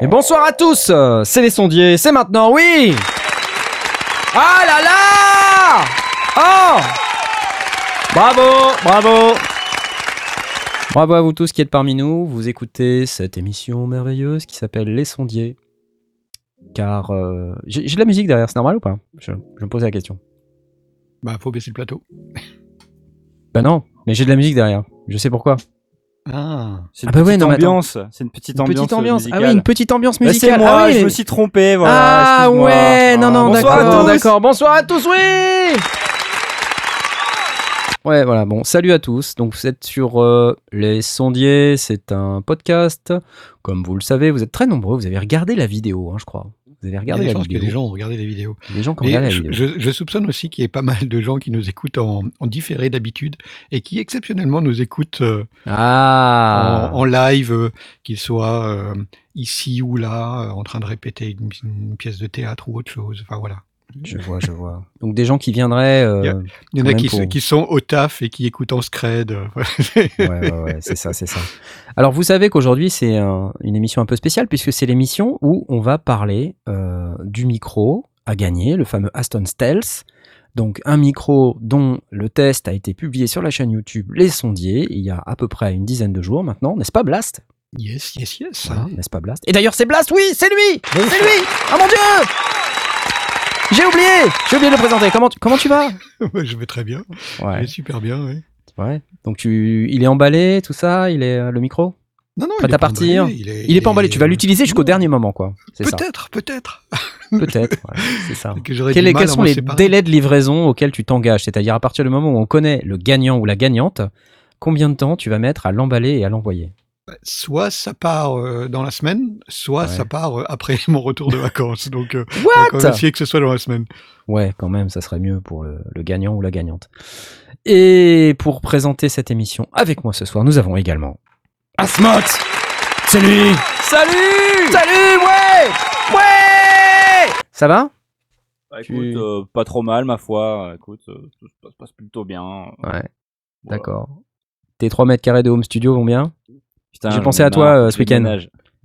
Et bonsoir à tous, euh, c'est les sondiers, c'est maintenant, oui Ah là là Oh Bravo, bravo Bravo à vous tous qui êtes parmi nous, vous écoutez cette émission merveilleuse qui s'appelle Les sondiers. Car euh, j'ai de la musique derrière, c'est normal ou pas? Je, je me posais la question. Bah, faut baisser le plateau. Bah non, mais j'ai de la musique derrière, je sais pourquoi. Ah. C'est une Ah bah ouais, petite ambiance. C'est une petite Une ambiance. petite ambiance, musicale. ah oui, une petite ambiance Bah, musicale. c'est moi, ah oui, je me suis trompé, voilà. Ah ouais, non, non, d'accord, d'accord. Bonsoir à tous, oui Ouais, voilà, bon, salut à tous. Donc vous êtes sur euh, Les Sondiers, c'est un podcast. Comme vous le savez, vous êtes très nombreux, vous avez regardé la vidéo, hein, je crois. Vous avez Il y a regardé la que les gens ont regardé les vidéos. Les gens qui ont regardé la je, vidéo. je- je soupçonne aussi qu'il y ait pas mal de gens qui nous écoutent en, en différé d'habitude et qui exceptionnellement nous écoutent euh, Ah en, en live, euh, qu'ils soient euh, ici ou là, en train de répéter une, une pièce de théâtre ou autre chose. Enfin voilà. Je vois, je vois. Donc des gens qui viendraient... euh, Il y a- Il y en a qui, pour- sont- qui sont au taf et qui écoutent en scred. Ouais, ouais, ouais, c'est ça, c'est ça. Alors, vous savez qu'aujourd'hui, c'est un- une émission un peu spéciale puisque c'est l'émission où on va parler euh, du micro à gagner, le fameux Aston Stealth. Donc, un micro dont le test a été publié sur la chaîne YouTube Les Sondiers il y a à peu près une dizaine de jours maintenant, n'est-ce pas, Blast? Yes, yes, yes. Voilà, N'est-ce pas, Blast? Et d'ailleurs, c'est Blast, oui, c'est lui C'est lui Oh mon dieu J'ai oublié J'ai oublié de le présenter. Comment, tu- comment tu vas? Je vais très bien. Je vais super bien, oui. ouais. Donc, tu, il est emballé, tout ça? Il est euh, le micro? Non, non, Prêt il est à pas partir? Emballé, il est, Il est pas emballé, tu vas l'utiliser jusqu'au dernier moment, quoi. Peut-être, peut-être. Peut-être, ouais, c'est ça. Que Quels, sont les séparer. délais de livraison auxquels tu t'engages? C'est-à-dire à partir du moment où on connaît le gagnant ou la gagnante, combien de temps tu vas mettre à l'emballer et à l'envoyer? Soit ça part euh, dans la semaine, soit Ouais. ça part euh, après mon retour de vacances. Donc, euh, on va What? quand même essayer que ce soit dans la semaine. Ouais, quand même, ça serait mieux pour le, le gagnant ou la gagnante. Et pour présenter cette émission avec moi ce soir, nous avons également Asmot C'est lui Salut Salut, ouais Ouais Ça va? Bah, Tu- Écoute, euh, pas trop mal, ma foi. Écoute, euh, tout se passe- plutôt bien. Ouais, Voilà. d'accord. Tes 3 mètres carrés de home studio vont bien? J'ai pensé à toi, euh, ce week-end.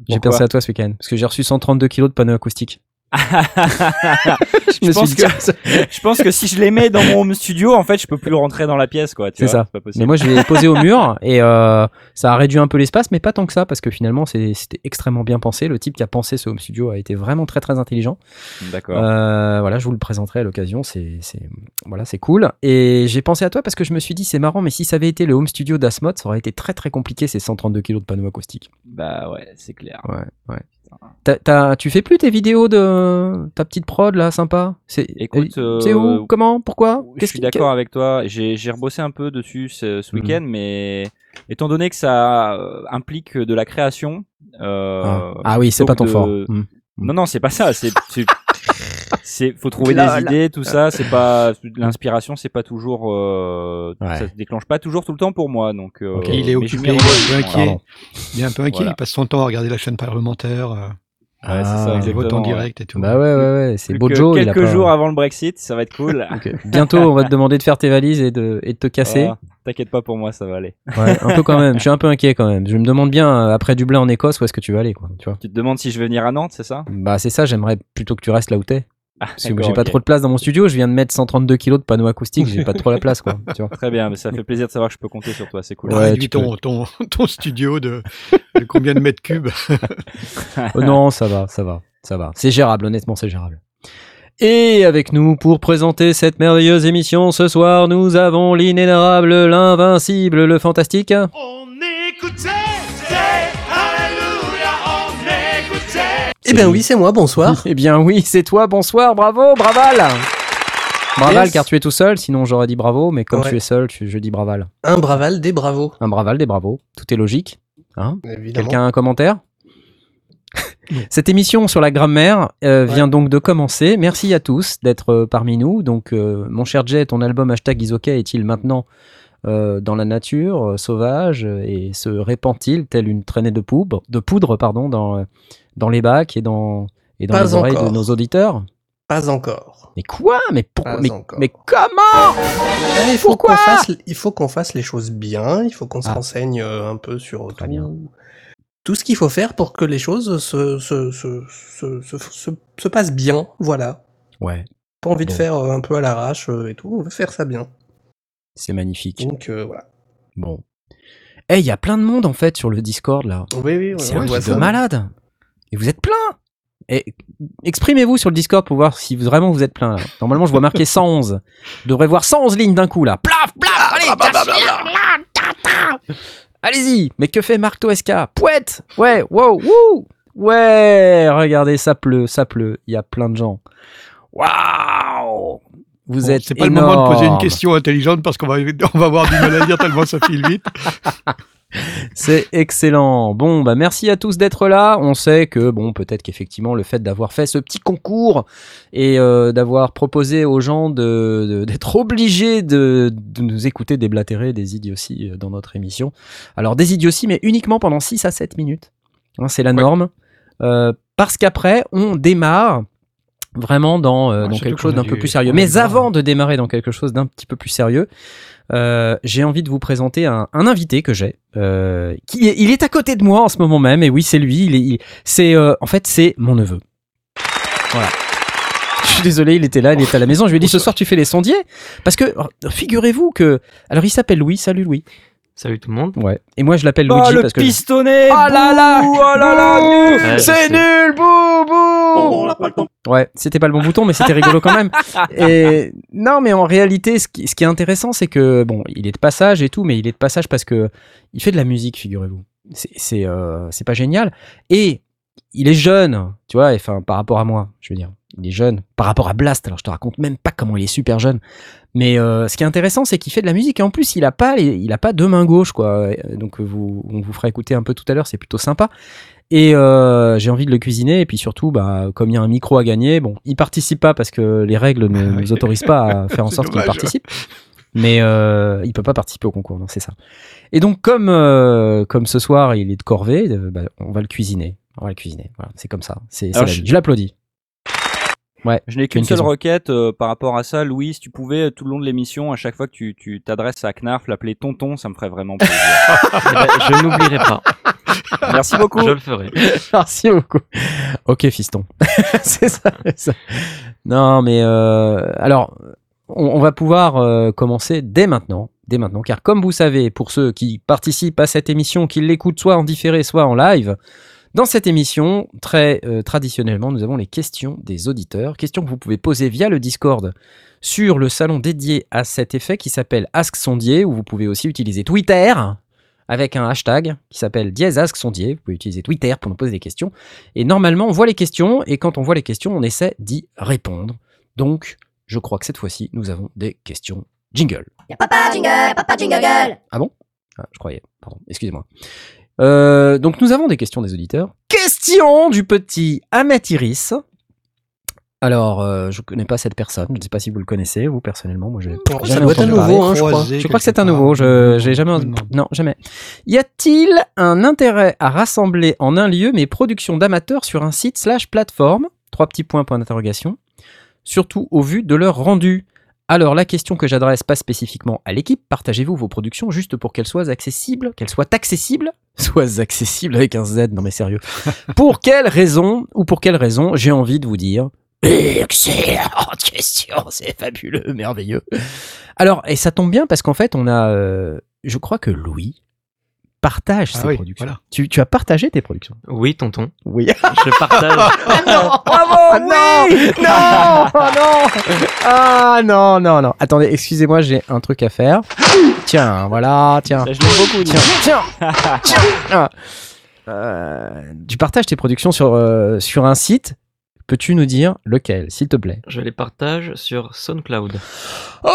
J'ai pensé à toi ce week-end, parce que j'ai reçu 132 kilos de panneaux acoustiques. je, me pense suis que, je pense que si je les mets dans mon home studio, en fait, je peux plus le rentrer dans la pièce, quoi. C'est ça. pas possible. Mais moi, je l'ai posé au mur et euh, ça a réduit un peu l'espace, mais pas tant que ça, parce que finalement, c'était extrêmement bien pensé. Le type qui a pensé ce home studio a été vraiment très très intelligent. D'accord. Euh, voilà, je vous le présenterai à l'occasion. C'est c'est- voilà, c'est cool. Et j'ai pensé à toi parce que je me suis dit, c'est marrant, mais si ça avait été le home studio d'Asmod, ça aurait été très très compliqué ces 132 kilos de panneaux acoustiques. Bah ouais, c'est clair. Ouais, ouais. T'as- tu fais plus tes vidéos de ta petite prod là, sympa? C'est euh, c'est euh, où Comment? Pourquoi? Je suis d'accord avec toi. J'ai rebossé un peu dessus ce, ce Mhm. week-end, mais étant donné que ça euh, implique de la création. euh, Ah. Ah oui, c'est pas ton fort. de- Hmm. Non, non, c'est pas ça. C'est, c'est, faut trouver Là, des là. idées, tout ça. C'est pas l'inspiration, c'est pas toujours. euh, Ouais. Ça se déclenche pas toujours tout le temps pour moi. Donc. euh, Ok. Il est occupé, il est un peu inquiet. Il est un peu inquiet, Voilà. il passe son temps à regarder la chaîne parlementaire, euh, Ouais, c'est ça, Ah. les votes en direct et tout. Bah ouais, ouais, ouais, c'est Plus Bojo. que il a quelques pas- jours avant le Brexit, ça va être cool. Bientôt, on va te demander de faire tes valises et de, et de te casser. Ah, T'inquiète pas pour moi, ça va aller. Ouais, un peu quand même. Je suis un peu inquiet quand même. Je me demande bien, euh, après Dublin en Écosse, où est-ce que tu vas aller, quoi. Tu vois Tu te demandes si je vais venir à Nantes, c'est ça? Bah, c'est ça, j'aimerais plutôt que tu restes là où t'es. Ah, Parce que j'ai pas trop de place dans mon studio. Je viens de mettre 132 kilos de panneaux acoustiques. J'ai pas trop la place, quoi. Tu vois Très bien, mais ça fait plaisir de savoir que je peux compter sur toi, c'est cool. Ouais, ton, ton, ton studio de, de combien de mètres cubes Oh non, ça va, ça va, ça va. C'est gérable, honnêtement, c'est gérable. Et avec nous pour présenter cette merveilleuse émission ce soir, nous avons l'inénarrable, l'invincible, le fantastique. On écoutait, c'est Eh bien oui, c'est moi, bonsoir. Eh bien oui, c'est toi, bonsoir, bravo, Braval Braval, Yes. car tu es tout seul, sinon j'aurais dit bravo, mais comme Ouais. tu es seul, tu- je dis Braval. Un Braval, des bravos. Un Braval, des bravos, tout est logique. Hein Évidemment. Quelqu'un a un commentaire Cette émission sur la grammaire euh, vient donc de commencer. Merci à tous d'être euh, parmi nous. Donc, euh, mon cher Jay, ton album hashtag Isoka est-il maintenant euh, dans la nature euh, sauvage et se répand-il tel une traînée de poudre, de poudre pardon, dans, euh, dans les bacs et dans, et dans Pas les oreilles encore. de nos auditeurs Pas encore. Mais quoi? Mais pourquoi Pas mais, encore. mais comment? Eh, il faut qu'on fasse, il faut qu'on fasse les choses bien. Il faut qu'on se Ah. renseigne euh, un peu sur Très tout, bien. tout ce qu'il faut faire pour que les choses se, se, se, se, se, se- se passent bien. Voilà. Ouais, Pas envie de faire euh, un peu à l'arrache euh, et tout. On veut faire ça bien. c'est magnifique. Donc euh, voilà. Bon. Eh, il y a plein de monde en fait sur le Discord là. Oui, oui, oui. C'est un truc de malade. Et vous êtes plein. Exprimez-vous sur le Discord pour voir si vous- vraiment vous êtes plein là. Normalement, je vois marqué 111. Je devrais voir 111 lignes d'un coup là. Plaf, plaf, allez, Allez-y. Mais que fait Marc Toesca? Pouette. Ouais, wow, wouh. Ouais, regardez, ça pleut, ça pleut. Il y a plein de gens. Waouh Vous Bon, êtes C'est pas le moment de poser une question intelligente parce qu'on va, on va avoir du mal à dire tellement ça file vite. C'est excellent. Bon, bah merci à tous d'être là. On sait que bon, peut-être qu'effectivement le fait d'avoir fait ce petit concours et euh, d'avoir proposé aux gens de d'être obligés de, de nous écouter déblatérer des idioties euh, dans notre émission. Alors des idioties, mais uniquement pendant 6 à 7 minutes. Hein, C'est la norme. Euh, parce qu'après, on démarre vraiment dans, euh, Ouais, dans quelque chose d'un peu plus sérieux. Mais avant de démarrer dans quelque chose d'un petit peu plus sérieux, euh, j'ai envie de vous présenter un, invité que j'ai. Euh, il est à côté de moi en ce moment même, et oui, c'est lui. C'est, euh, en fait, c'est mon neveu. Voilà. Je suis désolé, il était là, il était à la maison. Je lui ai dit ce soir, tu fais les sondiers, parce que figurez-vous que, alors il s'appelle Louis. Salut Louis. Salut tout le monde. Ouais. Et moi, je l'appelle Oh, Luigi le parce que. pistonnet Oh là là Oh là là C'est nul Bouh Bouh Ouais, c'était pas le bon bouton, mais c'était rigolo quand même. Et non, mais en réalité, ce qui, ce qui est intéressant, c'est que bon, il est de passage et tout, mais il est de passage parce que il fait de la musique, figurez-vous. C'est c'est euh, c'est pas génial. Et il est jeune, tu vois. et Enfin, par rapport à moi, je veux dire, il est jeune. Par rapport à Blast, alors je te raconte même pas comment il est super jeune. Mais euh, ce qui est intéressant, c'est qu'il fait de la musique et en plus, il a pas, les- il a pas deux mains gauches, quoi. Donc, vous, on vous fera écouter un peu tout à l'heure, c'est plutôt sympa. Et euh, j'ai envie de le cuisiner. Et puis surtout, bah, comme il y a un micro à gagner, bon, il participe pas parce que les règles ne Oui. nous autorisent pas à faire en sorte qu'il participe. Mais euh, il peut pas participer au concours, non, c'est ça. Et donc, comme euh, comme ce soir, il est de corvée, bah, on va le cuisiner. On va le cuisiner. Voilà, c'est comme ça. C'est je- vie. L'applaudis. Je n'ai qu'une seule question. requête euh, par rapport à ça, Louis. Si tu pouvais, euh, tout le long de l'émission, à chaque fois que tu tu t'adresses à Knarf, l'appeler tonton, ça me ferait vraiment plaisir. Eh ben, je n'oublierai pas. Merci beaucoup. Je le ferai. Merci beaucoup. Ok, fiston. c'est ça, c'est ça. Non, mais euh, alors, on, on va pouvoir euh, commencer dès maintenant. Dès maintenant, car comme vous savez, pour ceux qui participent à cette émission, qui l'écoutent soit en différé, soit en live, dans cette émission, très euh, traditionnellement, nous avons les questions des auditeurs. Questions que vous pouvez poser via le Discord sur le salon dédié à cet effet qui s'appelle Ask Sondier, où vous pouvez aussi utiliser Twitter avec un hashtag qui s'appelle dièse Ask Sondier. Vous pouvez utiliser Twitter pour nous poser des questions. Et normalement, on voit les questions, et quand on voit les questions, on essaie d'y répondre. Donc, je crois que cette fois-ci, nous avons des questions jingle. Y'a papa jingle, papa jingle gueule. Ah, je croyais. Pardon, excusez-moi. Euh, donc, nous avons des questions des auditeurs. Question du petit Ahmet Iris. Alors, euh, je connais pas cette personne. Je ne sais pas si vous le connaissez, vous, personnellement. Moi, Ça jamais entendu parler. nouveau, hein, je crois. Je crois que c'est un nouveau. Je j'ai jamais. Non. Non, jamais. Y a-t-il un intérêt à rassembler en un lieu mes productions d'amateurs sur un site slash plateforme? Trois petits points point d'interrogation. Surtout au vu de leur rendu. Alors la question que j'adresse pas spécifiquement à l'équipe, partagez-vous vos productions juste pour qu'elles soient accessibles, qu'elles soient accessibles, soient accessibles avec un Z, non mais sérieux. pour quelle raison ou pour quelle raison j'ai envie de vous dire Excellente question, c'est fabuleux, merveilleux. Alors, et ça tombe bien parce qu'en fait, on a, euh, je crois que Louis partage Ah oui, productions. voilà. Tu, tu as partagé tes productions Oui, tonton. Oui. Je partage. Bravo, non, non, non, ah non, non, non. Attendez, excusez-moi, j'ai un truc à faire. Tiens, voilà, tiens. Je l'aime beaucoup. Tiens, tiens, tiens. Ah. Euh, tu partages tes productions sur, euh, sur un site. Peux-tu nous dire lequel, s'il te plaît? Je les partage sur SoundCloud. Oh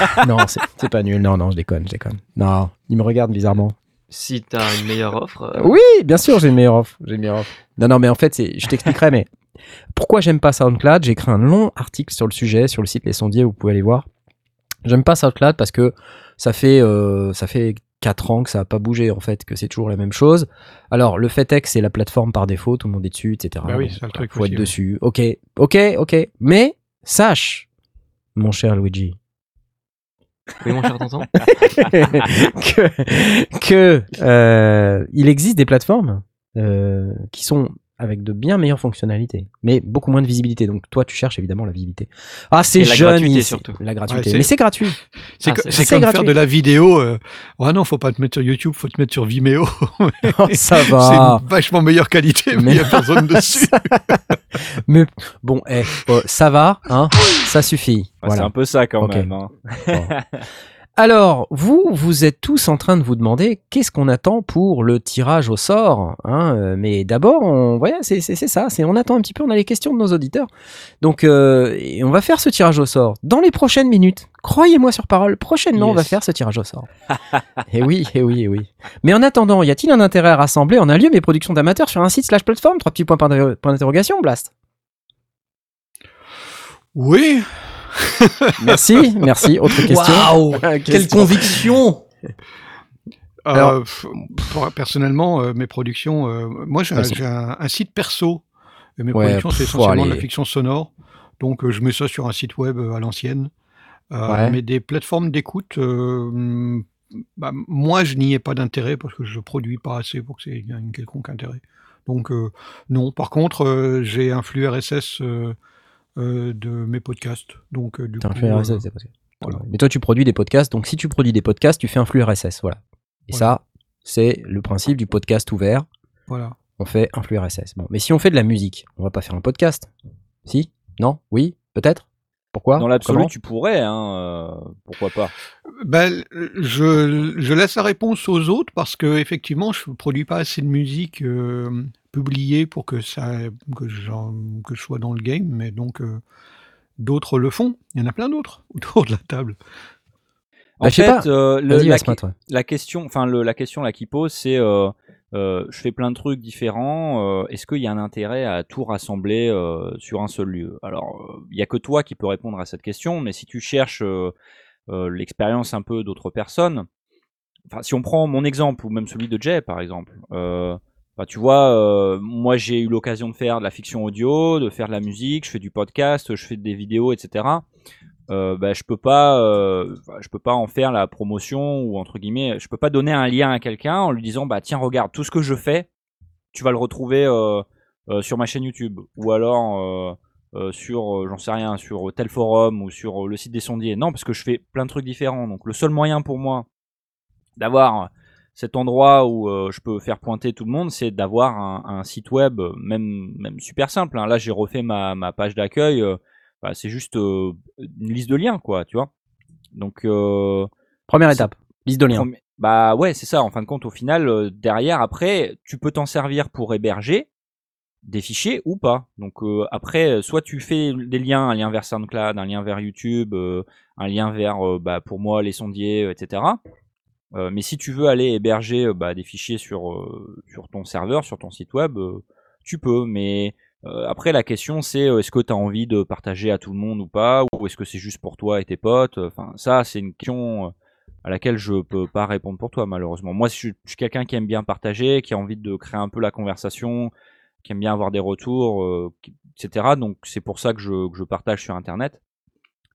non, c'est pas nul. Non, non, je déconne, je déconne. Non, il me regarde bizarrement. Si t'as une meilleure offre, euh, Oui, bien sûr, j'ai une meilleure offre. J'ai une meilleure offre. Non, non, mais en fait, c'est- je t'expliquerai, mais pourquoi j'aime pas SoundCloud? J'ai écrit un long article sur le sujet sur le site Les Sondiers, vous pouvez aller voir. J'aime pas SoundCloud parce que ça fait, euh, ça fait 4 ans que ça a pas bougé, en fait, que c'est toujours la même chose. Alors, le fait est que c'est la plateforme par défaut, tout le monde est dessus, etc. Bah oui, c'est le truc Faut aussi, être ouais. dessus. Ok, ok, ok. Mais, sache, mon cher Luigi, oui, mon cher tonton. que, que euh, il existe des plateformes euh, qui sont avec de bien meilleures fonctionnalités, mais beaucoup moins de visibilité. Donc toi, tu cherches évidemment la visibilité. Ah, c'est jeune, gratuité, il- surtout. La gratuité. Ouais, c'est- mais c'est gratuit. C'est Ah, co- c'est- c'est c'est comme gratuit. faire de la vidéo. euh, Oh non, faut pas te mettre sur YouTube, faut te mettre sur Vimeo. Oh, ça c'est va. une vachement meilleure qualité, mais il y a personne dessus. Mais bon, eh, oh, ça va, hein Ça suffit. Bah, C'est un peu ça quand même. hein. Alors, vous, vous êtes tous en train de vous demander qu'est-ce qu'on attend pour le tirage au sort. hein, euh, mais d'abord, on, voilà, c'est ça. C'est on attend un petit peu. On a les questions de nos auditeurs. Donc, euh, et on va faire ce tirage au sort dans les prochaines minutes. Croyez-moi sur parole. Prochainement, on va faire ce tirage au sort. et oui, et oui, et oui. Mais en attendant, y a-t-il un intérêt à rassembler en un lieu mes productions d'amateurs sur un site slash plateforme? Trois petits points d'interrogation, Blast. Oui, Merci, merci. Autre question. Waouh Quelle conviction Alors- Euh, pour- personnellement, euh, mes productions, euh, moi j'ai un, site perso. Et mes Ouais, productions, c'est essentiellement de la fiction sonore. Donc euh, je mets ça sur un site web euh, à l'ancienne. Euh, Ouais. Mais des plateformes d'écoute, bah, moi je n'y ai pas d'intérêt parce que je produis pas assez pour que c'est un quelconque intérêt. Donc euh, non. Par contre, euh, j'ai un flux RSS euh, euh, de mes podcasts. Donc euh, du T'as un flux euh, RSS, possible. voilà. Mais toi, tu produis des podcasts, donc si tu produis des podcasts, tu fais un flux RSS, voilà. Et Voilà. ça, c'est le principe du podcast ouvert. voilà. On fait un flux RSS. Bon, mais si on fait de la musique, on va pas faire un podcast Si? Non? Oui? Peut-être? Pourquoi? Dans l'absolu, tu pourrais, hein, euh, pourquoi pas? Ben, je, je laisse la réponse aux autres parce que effectivement, je produis pas assez de musique euh, publiée pour que ça que, que je sois dans le game, mais donc euh, d'autres le font. Il y en a plein d'autres autour de la table. En Bah, fait, pas. euh, le- la, question, enfin la question là qui pose, c'est euh, euh, je fais plein de trucs différents. euh, Est-ce qu'il y a un intérêt à tout rassembler euh, sur un seul lieu? Alors, euh, il y a que toi qui peux répondre à cette question, mais si tu cherches euh, euh, l'expérience un peu d'autres personnes, enfin si on prend mon exemple ou même celui de Jay par exemple. Bah, tu vois, euh, moi j'ai eu l'occasion de faire de la fiction audio, de faire de la musique, je fais du podcast, je fais des vidéos, etc euh, bah, je peux pas euh, enfin, je peux pas en faire la promotion ou entre guillemets je peux pas donner un lien à quelqu'un en lui disant bah tiens regarde tout ce que je fais tu vas le retrouver sur ma chaîne YouTube. Ou alors sur j'en sais rien sur tel forum ou sur le site des sondiers. Non parce que je fais plein de trucs différents. Donc le seul moyen pour moi d'avoir cet endroit où euh, je peux faire pointer tout le monde, c'est d'avoir un, un site web, euh, même, même super simple. hein. Là, j'ai refait ma, ma page d'accueil. euh, bah, c'est juste euh, une liste de liens, quoi, tu vois. Donc, Première étape, liste de liens. Premi- Bah ouais, c'est ça. En fin de compte, au final, derrière, après, tu peux t'en servir pour héberger des fichiers ou pas. Donc après, soit tu fais des liens, un lien vers SoundCloud, un lien vers YouTube, un lien vers, bah, pour moi, les sondiers, etc. Euh, mais si tu veux aller héberger euh, bah, des fichiers sur, euh, sur ton serveur, sur ton site web, tu peux. Mais après, la question, c'est est-ce que tu as envie de partager à tout le monde ou pas? Ou est-ce que c'est juste pour toi et tes potes? Enfin, ça, c'est une question à laquelle je peux pas répondre pour toi, malheureusement. Moi, je suis, quelqu'un qui aime bien partager, qui a envie de créer un peu la conversation, qui aime bien avoir des retours, etc. Donc, c'est pour ça que je, que je partage sur Internet.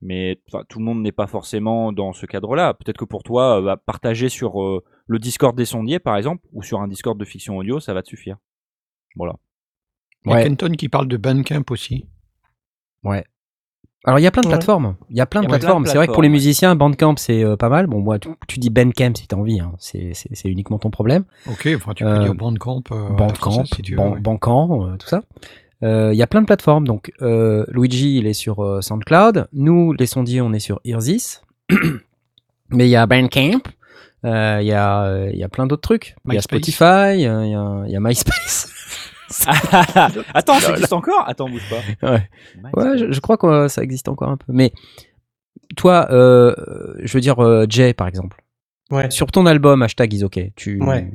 Mais tout le monde n'est pas forcément dans ce cadre-là. Peut-être que pour toi, euh, bah, partager sur euh, le Discord des sondiers, par exemple, ou sur un Discord de fiction audio, ça va te suffire. Voilà. Il y a Ouais. Kenton qui parle de Bandcamp aussi. Ouais. Alors il y a plein de Ouais. plateformes. Il y a plein de plateformes. C'est vrai que pour les musiciens, Bandcamp c'est euh, pas mal. Bon, moi, tu, tu dis Bandcamp si t'as envie. Hein. C'est c'est- c'est uniquement ton problème. Ok, enfin tu peux Euh, dire Bandcamp. euh, Bandcamp, si tu veux, Ban- ouais. Bancan, euh, tout ça. Euh, Il y a plein de plateformes. Donc, euh, Luigi, il est sur euh, SoundCloud. Nous, les sondiers, on est sur Irzis. Mais il y a Bandcamp. euh, Il y, a, il y a plein d'autres trucs. Il y a MySpace. Spotify. Il y, a, il y a MySpace. Attends, ça existe encore? Attends, bouge pas. ouais, ouais je, je crois que euh, ça existe encore un peu. Mais toi, euh, je veux dire euh, Jay par exemple. Ouais. Sur ton album hashtag is ok, tu, Ouais.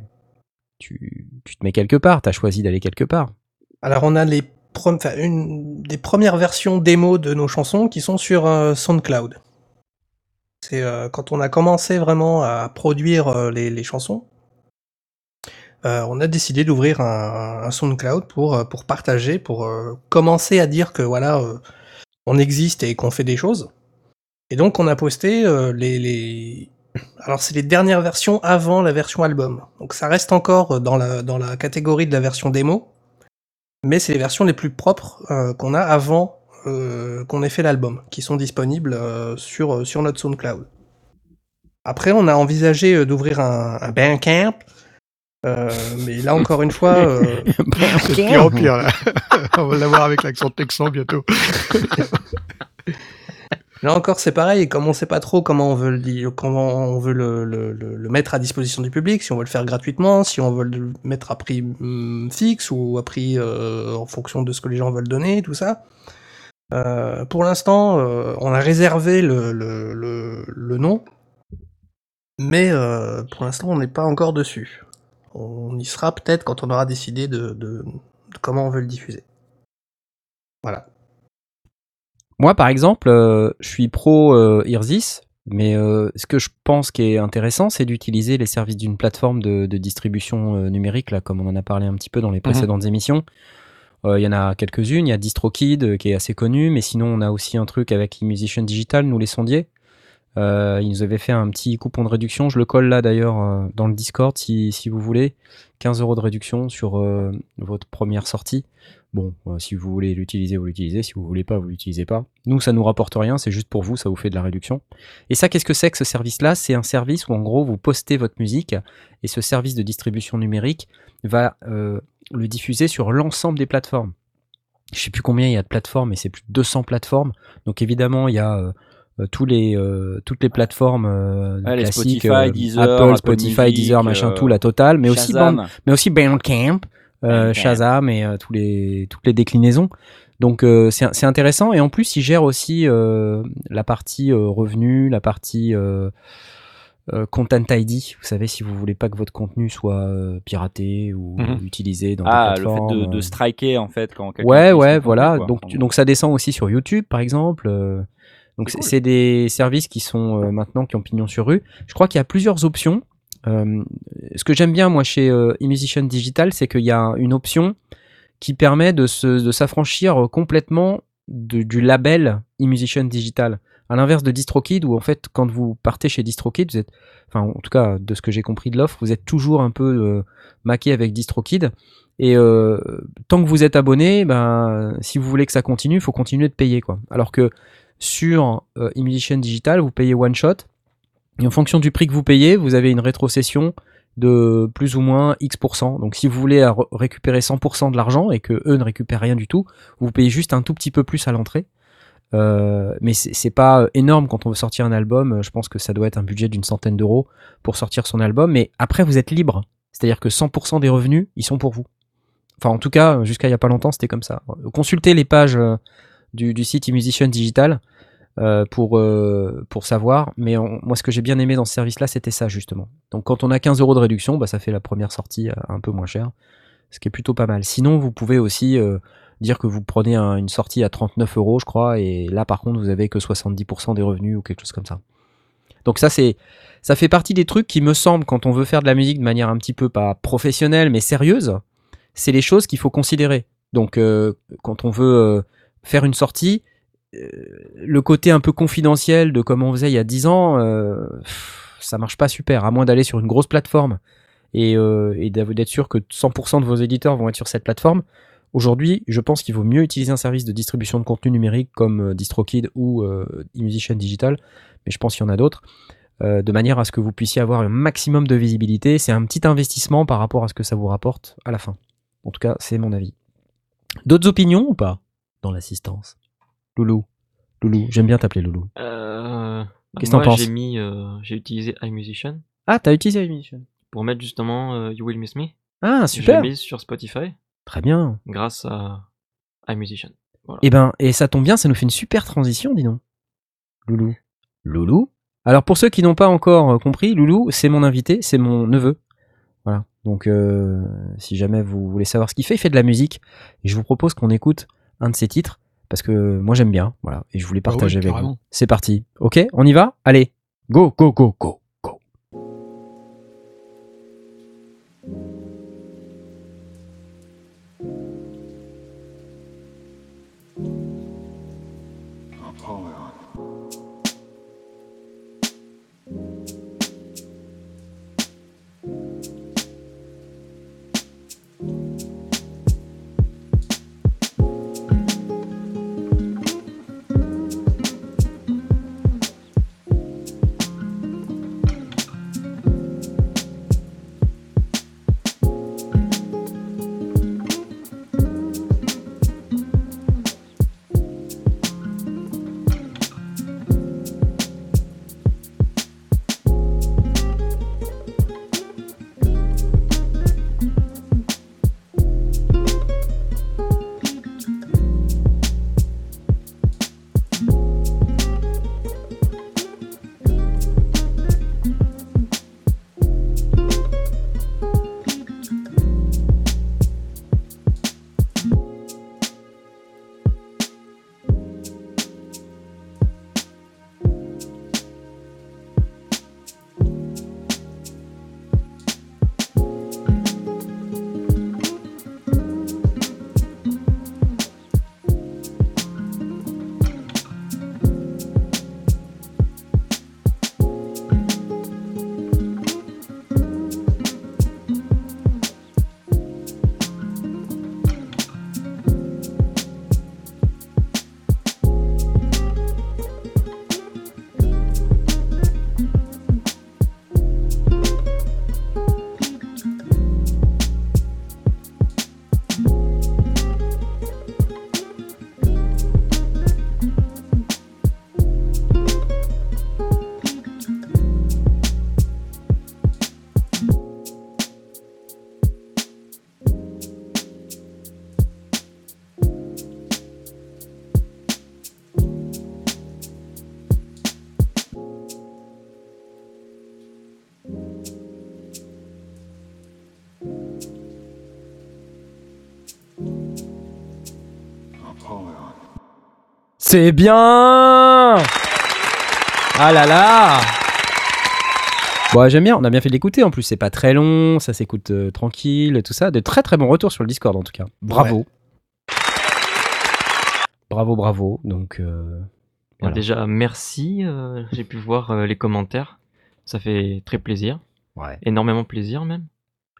tu, tu te mets quelque part, t'as choisi d'aller quelque part. Alors on a les une des premières versions démo de nos chansons qui sont sur euh, SoundCloud. C'est euh, quand on a commencé vraiment à produire euh, les, chansons, on a décidé d'ouvrir un, un SoundCloud pour, pour partager, pour commencer à dire que voilà, on existe et qu'on fait des choses. Et donc on a posté les, les... Alors c'est les dernières versions avant la version album. Donc ça reste encore dans la, dans la catégorie de la version démo mais c'est les versions les plus propres euh, qu'on a avant euh, qu'on ait fait l'album, qui sont disponibles euh, sur, sur notre SoundCloud. Après, on a envisagé d'ouvrir un, un Bandcamp, mais là encore une fois, euh, C'est pire en pire, là. On va l'avoir avec l'accent texan bientôt. là encore c'est pareil, comme on sait pas trop comment on veut le, comment on veut le, mettre à disposition du public, si on veut le faire gratuitement, si on veut le mettre à prix hum, fixe ou à prix euh, en fonction de ce que les gens veulent donner, tout ça. Euh, pour l'instant, euh, on a réservé le, nom, mais pour l'instant, on n'est pas encore dessus. On y sera peut-être quand on aura décidé de comment on veut le diffuser. Voilà. Moi, par exemple, euh, je suis pro euh, Irzis, mais euh, ce que je pense qui est intéressant, c'est d'utiliser les services d'une plateforme de, de distribution euh, numérique, là, comme on en a parlé un petit peu dans les précédentes émissions. Euh, Il y en a quelques-unes. Il y a DistroKid euh, qui est assez connu, mais sinon, on a aussi un truc avec eMusician Digital, nous les sondiers. Euh, ils nous avaient fait un petit coupon de réduction. Je le colle là d'ailleurs euh, dans le Discord si, si vous voulez. 15 euros de réduction sur euh, votre première sortie. Bon, euh, si vous voulez l'utiliser, vous l'utilisez. Si vous voulez pas, vous l'utilisez pas. Nous, ça nous rapporte rien. C'est juste pour vous, ça vous fait de la réduction. Et ça, qu'est-ce que c'est que ce service-là? C'est un service où en gros, vous postez votre musique et ce service de distribution numérique va euh, le diffuser sur l'ensemble des plateformes. Je sais plus combien il y a de plateformes, mais c'est plus de 200 plateformes. Donc évidemment, il y a euh, tous les, euh, toutes les plateformes euh, Ouais, les classiques, Spotify, euh, Deezer, Apple, Apple Spotify, Music, Deezer, machin, tout, la totale, mais aussi. Band- mais aussi Bandcamp, euh. Shazam et euh, tous les, toutes les déclinaisons. Donc euh, c'est intéressant et en plus il gère aussi euh, la partie euh, revenu, la partie Content ID. Vous savez si vous voulez pas que votre contenu soit piraté ou Mhm. utilisé dans Ah, le fait de, de striker en fait quand quelqu'un Ouais, ouais, voilà. donc, tu- donc ça descend aussi sur YouTube, par exemple. donc c'est des services qui sont maintenant qui ont pignon sur rue. Je crois qu'il y a plusieurs options. Euh, ce que j'aime bien moi chez euh, eMusician Digital, c'est qu'il y a une option qui permet de s'affranchir euh, complètement du label eMusician Digital. À l'inverse de DistroKid, où en fait, quand vous partez chez DistroKid, vous êtes, enfin, en tout cas, de ce que j'ai compris de l'offre, vous êtes toujours un peu euh, maqué avec DistroKid. Et tant que vous êtes abonné, ben, si vous voulez que ça continue, il faut continuer de payer. Quoi. Alors que sur eMusician Digital, vous payez one shot. Et en fonction du prix que vous payez, vous avez une rétrocession de plus ou moins X%. Donc si vous voulez récupérer 100% de l'argent et que eux ne récupèrent rien du tout, vous payez juste un tout petit peu plus à l'entrée. Euh, mais c'est pas énorme quand on veut sortir un album. Je pense que ça doit être un budget d'une centaine d'euros pour sortir son album. Mais après, vous êtes libre. C'est-à-dire que 100% des revenus, ils sont pour vous. Enfin, en tout cas, jusqu'à il y a pas longtemps, c'était comme ça. Consultez les pages euh, du, du site eMusician Digital euh, pour, euh, pour savoir. Mais moi, ce que j'ai bien aimé dans ce service-là, c'était ça, justement. Donc, quand on a 15 euros de réduction, bah, ça fait la première sortie euh, un peu moins cher, ce qui est plutôt pas mal. Sinon, vous pouvez aussi dire que vous prenez un- une sortie à 39 euros, je crois, et là, par contre, vous avez que 70% des revenus ou quelque chose comme ça. Donc ça, c'est, ça fait partie des trucs qui me semblent, quand on veut faire de la musique de manière un petit peu pas professionnelle, mais sérieuse, c'est les choses qu'il faut considérer. Donc, quand on veut faire une sortie, le côté un peu confidentiel de comme on faisait il y a 10 ans, euh, ça marche pas super, à moins d'aller sur une grosse plateforme et, euh, d'être sûr que 100% de vos éditeurs vont être sur cette plateforme. Aujourd'hui, je pense qu'il vaut mieux utiliser un service de distribution de contenu numérique comme euh, DistroKid ou euh, eMusician Digital, mais je pense qu'il y en a d'autres, euh, de manière à ce que vous puissiez avoir un maximum de visibilité. C'est un petit investissement par rapport à ce que ça vous rapporte à la fin. En tout cas, c'est mon avis. D'autres opinions ou pas dans l'assistance? Loulou. Loulou, j'aime bien t'appeler Loulou. Euh, Qu'est-ce que t'en moi, penses J'ai mis, euh, j'ai utilisé iMusician Ah, t'as utilisé eMusician pour mettre justement euh, You Will Miss Me. Ah, Je super l'ai mis sur Spotify Très bien. grâce à iMusician. Voilà. Et ben, et ça tombe bien, ça nous fait une super transition, dis donc. Loulou. Loulou. Alors pour ceux qui n'ont pas encore compris, Loulou, c'est mon invité, c'est mon neveu. Voilà. Donc euh, si jamais vous voulez savoir ce qu'il fait, il fait de la musique. Et je vous propose qu'on écoute un de ses titres parce que moi j'aime bien. Voilà. Et je voulais Bah oui, partager avec vous. C'est parti. Ok, on y va? Allez, go, go, go, go, C'est bien Ah là là Bon, j'aime bien, on a bien fait de l'écouter en plus, c'est pas très long, ça s'écoute euh, tranquille, tout ça. De très très bons retours sur le Discord en tout cas. Bravo. Bravo, bravo. Donc, euh, Voilà. Déjà, merci. euh, J'ai pu voir euh, les commentaires. Ça fait très plaisir. ouais. Énormément plaisir même.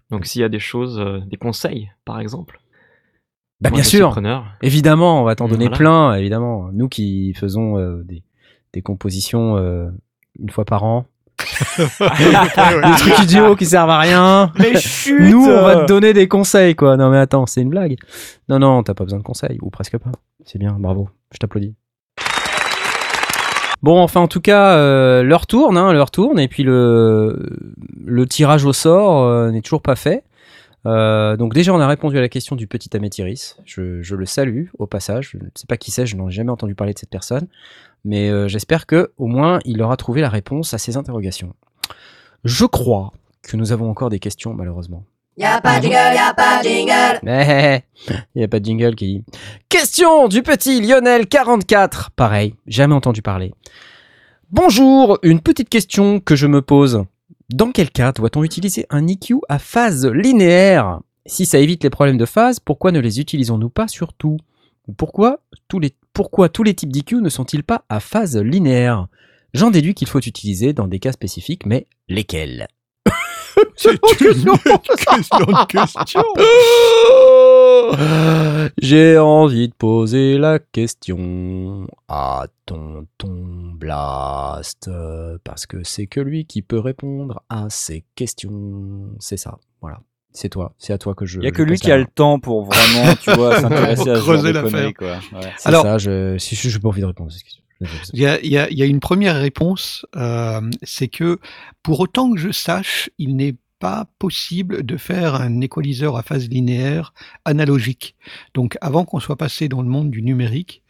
Donc s'il y a des choses, des conseils par exemple. Bah, bien sûr, évidemment, on va t'en donner Voilà. plein, évidemment. Nous qui faisons euh, des, des compositions euh, une fois par an, des trucs idiots qui servent à rien. Mais chut Nous, on va te donner des conseils, quoi. Non, mais attends, c'est une blague. Non, non, t'as pas besoin de conseils, ou presque pas. C'est bien, bravo. Je t'applaudis. Bon, enfin, en tout cas, euh, l'heure tourne, hein, l'heure tourne, et puis le, le tirage au sort euh, n'est toujours pas fait. Euh, donc déjà, on a répondu à la question du petit Améthyris. Je, je le salue au passage. Je ne sais pas qui c'est, je n'en ai jamais entendu parler de cette personne, mais euh, j'espère que au moins il aura trouvé la réponse à ses interrogations. Je crois que nous avons encore des questions, malheureusement. Y'a pas de jingle, y'a pas de jingle. Mais il n'y a pas de jingle qui dit. Question du petit Lionel44. Pareil, jamais entendu parler. Bonjour, une petite question que je me pose. Dans quel cas doit-on utiliser un EQ à phase linéaire? Si ça évite les problèmes de phase, pourquoi ne les utilisons-nous pas sur tout pourquoi tous, les, pourquoi tous les types d'EQ ne sont-ils pas à phase linéaire? J'en déduis qu'il faut utiliser dans des cas spécifiques, mais lesquels? C'est une question. de question. J'ai envie de poser la question à Tonton Blast parce que c'est que lui qui peut répondre à ces questions. C'est ça, voilà. C'est toi, c'est à toi que je. Il y a que lui qui a le temps pour vraiment, tu vois, s'intéresser à ce genre Creuser de l'affaire. conneries, quoi. Ouais. C'est Alors- ça, je, si je n'ai pas envie de répondre. Il y a, il y a- il y a une première réponse, euh, c'est que pour autant que je sache, il n'est pas possible de faire un équaliseur à phase linéaire analogique. Donc avant qu'on soit passé dans le monde du numérique,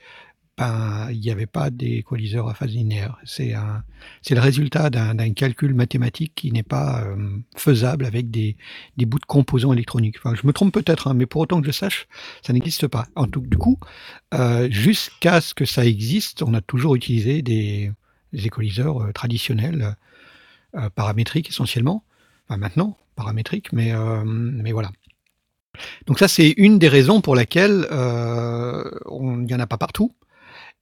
ben, il n'y avait pas d'équaliseur à phase linéaire. C'est le résultat d'un, calcul mathématique qui n'est pas euh, faisable avec des, des bouts de composants électroniques. Je me trompe peut-être, hein, mais pour autant que je sache, ça n'existe pas. En tout, du coup, euh, jusqu'à ce que ça existe, on a toujours utilisé des, des équaliseurs euh, traditionnels, paramétriques essentiellement. Maintenant, paramétriques, mais, euh, mais voilà. Donc ça, c'est une des raisons pour laquelle euh, on- n'y en a pas partout.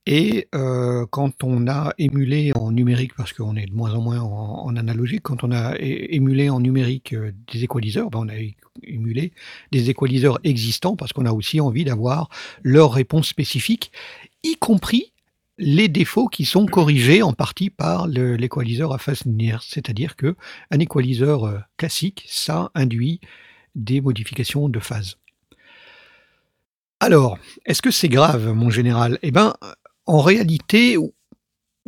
Et euh, quand on a émulé en numérique, parce qu'on est de moins en moins en, analogique, quand on a émulé en numérique des équaliseurs, ben on a émulé des équaliseurs existants parce qu'on a aussi envie d'avoir leur réponse spécifique, y compris les défauts qui sont corrigés en partie par l'équaliseur à phase linéaire. C'est-à-dire que un équaliseur euh, classique, ça induit des modifications de phase. Alors, est-ce que c'est grave, mon général? Eh ben, en réalité,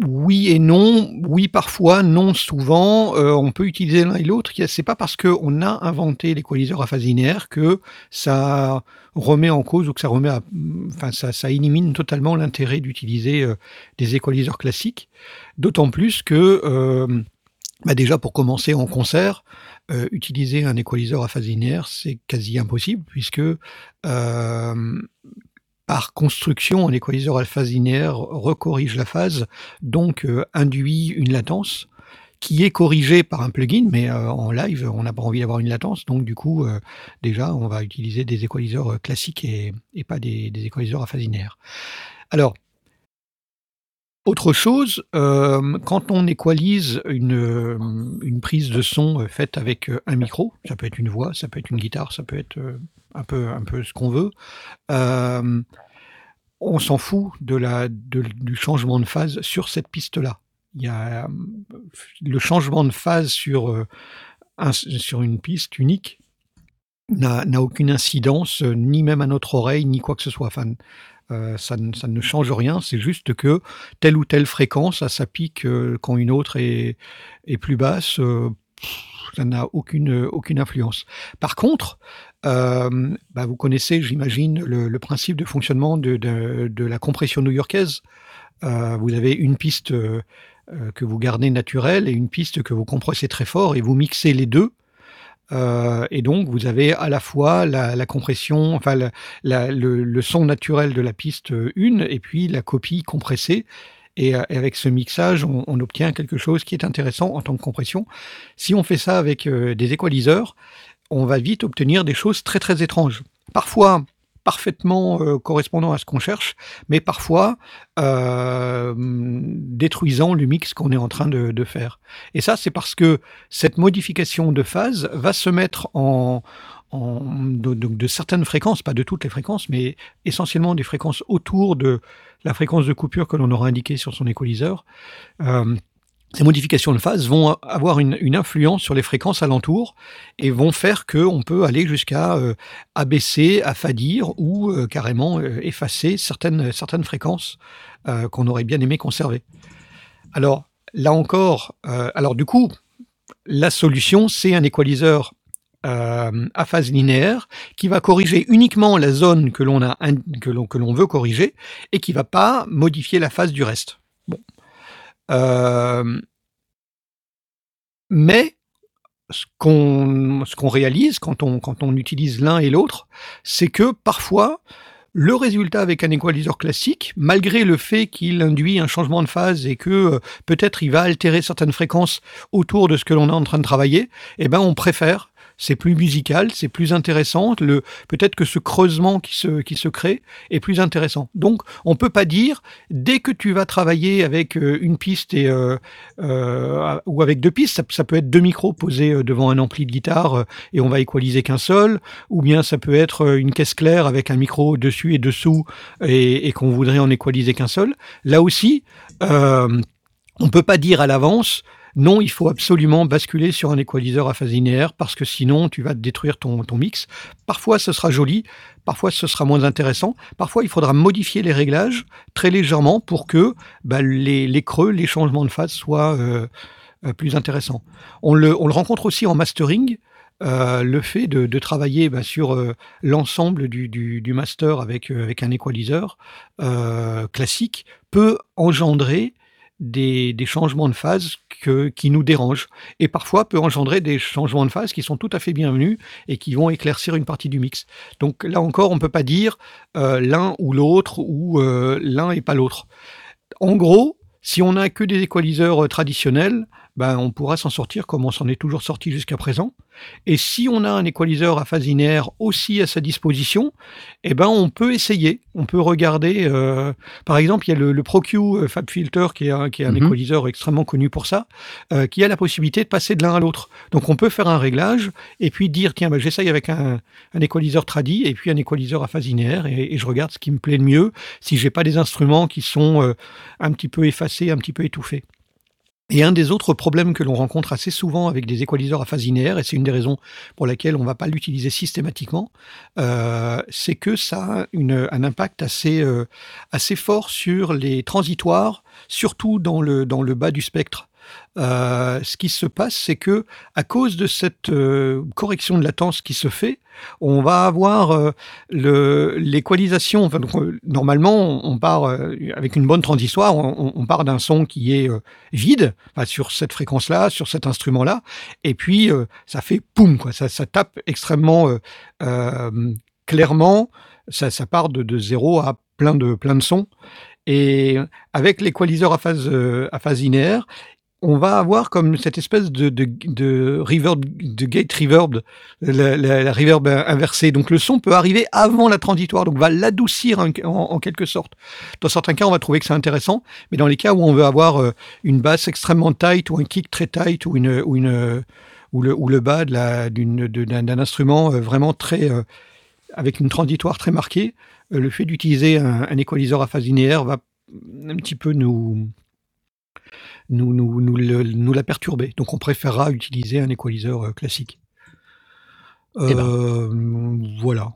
oui et non. Oui parfois, non souvent. Euh, on peut utiliser l'un et l'autre. C'est pas parce qu'on a inventé l'équaliseur à phase linéaire que ça remet en cause ou que ça remet, à- enfin, ça, ça élimine totalement l'intérêt d'utiliser euh, des équaliseurs classiques. D'autant plus que, euh, bah déjà pour commencer en concert, euh, utiliser un équaliseur à phase linéaire, c'est quasi impossible puisque par construction, un équaliseur à phase linéaire recorrige la phase, donc euh, induit une latence qui est corrigée par un plugin, mais euh, en live, on n'a pas envie d'avoir une latence, donc du coup, euh, déjà, on va utiliser des équaliseurs classiques et, pas des, des équaliseurs. Alors, autre chose, quand on équalise une, prise de son faite avec un micro, ça peut être une voix, ça peut être une guitare, ça peut être un, peu, un peu ce qu'on veut, on s'en fout de la, de- du changement de phase sur cette piste-là. Il y a le changement de phase sur, euh, sur une piste unique n'a aucune incidence, euh, ni même à notre oreille, ni quoi que ce soit. Enfin, euh, ça, ne- ça ne change rien, c'est juste que telle ou telle fréquence, ça, ça pique quand une autre est, est plus basse. ça n'a aucune, aucune influence. Par contre, euh, bah, vous connaissez, j'imagine, le, principe de fonctionnement de, la compression new-yorkaise. Euh, vous avez une piste euh, que vous gardez naturelle et une piste que vous compressez très fort et vous mixez les deux. Et donc, vous avez à la fois la, compression, enfin le, son naturel de la piste 1 et puis la copie compressée. Et, avec ce mixage, on, obtient quelque chose qui est intéressant en tant que compression. Si on fait ça avec des équaliseurs, on va vite obtenir des choses très très étranges. Parfois parfaitement euh, correspondant à ce qu'on cherche, mais parfois euh, détruisant le mix qu'on est en train de, faire. Et ça, c'est parce que cette modification de phase va se mettre en, de, certaines fréquences, pas de toutes les fréquences, mais essentiellement des fréquences autour de la fréquence de coupure que l'on aura indiquée sur son équaliseur. Euh, ces modifications de phase vont avoir une, influence sur les fréquences alentours et vont faire qu'on peut aller jusqu'à euh, abaisser, affadir ou euh, carrément euh, effacer certaines, fréquences qu'on aurait bien aimé conserver. Alors là encore, alors du coup, la solution, c'est un équaliseur à phase linéaire qui va corriger uniquement la zone que l'on veut corriger et qui va pas modifier la phase du reste. Euh, mais ce qu'on réalise quand on utilise l'un et l'autre, c'est que parfois le résultat avec un équaliseur classique, malgré le fait qu'il induit un changement de phase et que euh, peut-être il va altérer certaines fréquences autour de ce que l'on est en train de travailler, eh ben on préfère. C'est plus musical, c'est plus intéressant. Peut-être que ce creusement qui se crée est plus intéressant. Donc on peut pas dire dès que tu vas travailler avec euh, une piste et euh, euh, ou avec deux pistes, ça, peut être deux micros posés devant un ampli de guitare et on va équaliser qu'un seul, ou bien ça peut être une caisse claire avec un micro dessus et dessous et, et qu'on voudrait en équaliser qu'un seul. Là aussi, euh, on peut pas dire à l'avance. Non, il faut absolument basculer sur un équaliseur à phase linéaire parce que sinon tu vas détruire ton, mix. Parfois ce sera joli, parfois ce sera moins intéressant, parfois il faudra modifier les réglages très légèrement pour que bah, les, creux, les changements de phase soient euh, euh, plus intéressants. On le, on le rencontre aussi en mastering. euh, le fait de, travailler bah, sur l'ensemble du, master avec, avec un équaliseur classique peut engendrer des, changements de phase qui nous dérangent et parfois peut engendrer des changements de phase qui sont tout à fait bienvenus et qui vont éclaircir une partie du mix. Donc là encore, on ne peut pas dire euh, l'un ou l'autre ou euh, l'un et pas l'autre. En gros, si on n'a que des équaliseurs euh, traditionnels, ben, on pourra s'en sortir comme on s'en est toujours sorti jusqu'à présent. Et si on a un équaliseur à phase linéaire aussi à sa disposition, eh ben, on peut essayer. On peut regarder, euh, par exemple, il y a le, le ProQ euh, Fab Filter qui est un, qui est un Mhm. équaliseur extrêmement connu pour ça, euh, qui a la possibilité de passer de l'un à l'autre. Donc on peut faire un réglage et puis dire, tiens, ben, j'essaye avec un, un équaliseur tradi et puis un équaliseur à phase linéaire et, et je regarde ce qui me plaît le mieux si j'ai pas des instruments qui sont euh, un petit peu effacés, un petit peu étouffés. Et un des autres problèmes que l'on rencontre assez souvent avec des équaliseurs à phase linéaire, et c'est une des raisons pour laquelle on ne va pas l'utiliser systématiquement, euh, c'est que ça a un impact assez, euh, assez fort sur les transitoires, surtout dans le bas du spectre. Euh, ce qui se passe, c'est que à cause de cette euh, correction de latence qui se fait, on va avoir euh, le- l'équalisation. Enfin, normalement, on, part avec une bonne transitoire, on, part d'un son qui est vide enfin, sur cette fréquence-là, sur cet instrument-là, et puis ça fait poum, quoi. Ça, tape extrêmement clairement. Ça, part de, zéro à plein de plein de sons. Et avec l'équaliseur à phase à phase linéaire, on va avoir comme cette espèce de, de, de reverb, de gate reverb, la, reverb inversée. Donc le son peut arriver avant la transitoire, donc va l'adoucir en, quelque sorte. Dans certains cas, on va trouver que c'est intéressant, mais dans les cas où on veut avoir euh, une basse extrêmement tight ou un kick très tight ou une ou une ou le ou le bas d'un instrument euh, vraiment très euh, avec une transitoire très marquée, le fait d'utiliser un, un à phase linéaire va un petit peu nous nous, nous, nous, le- nous la perturber. Donc on préférera utiliser un équaliseur euh, classique. Eh ben. Euh, Voilà.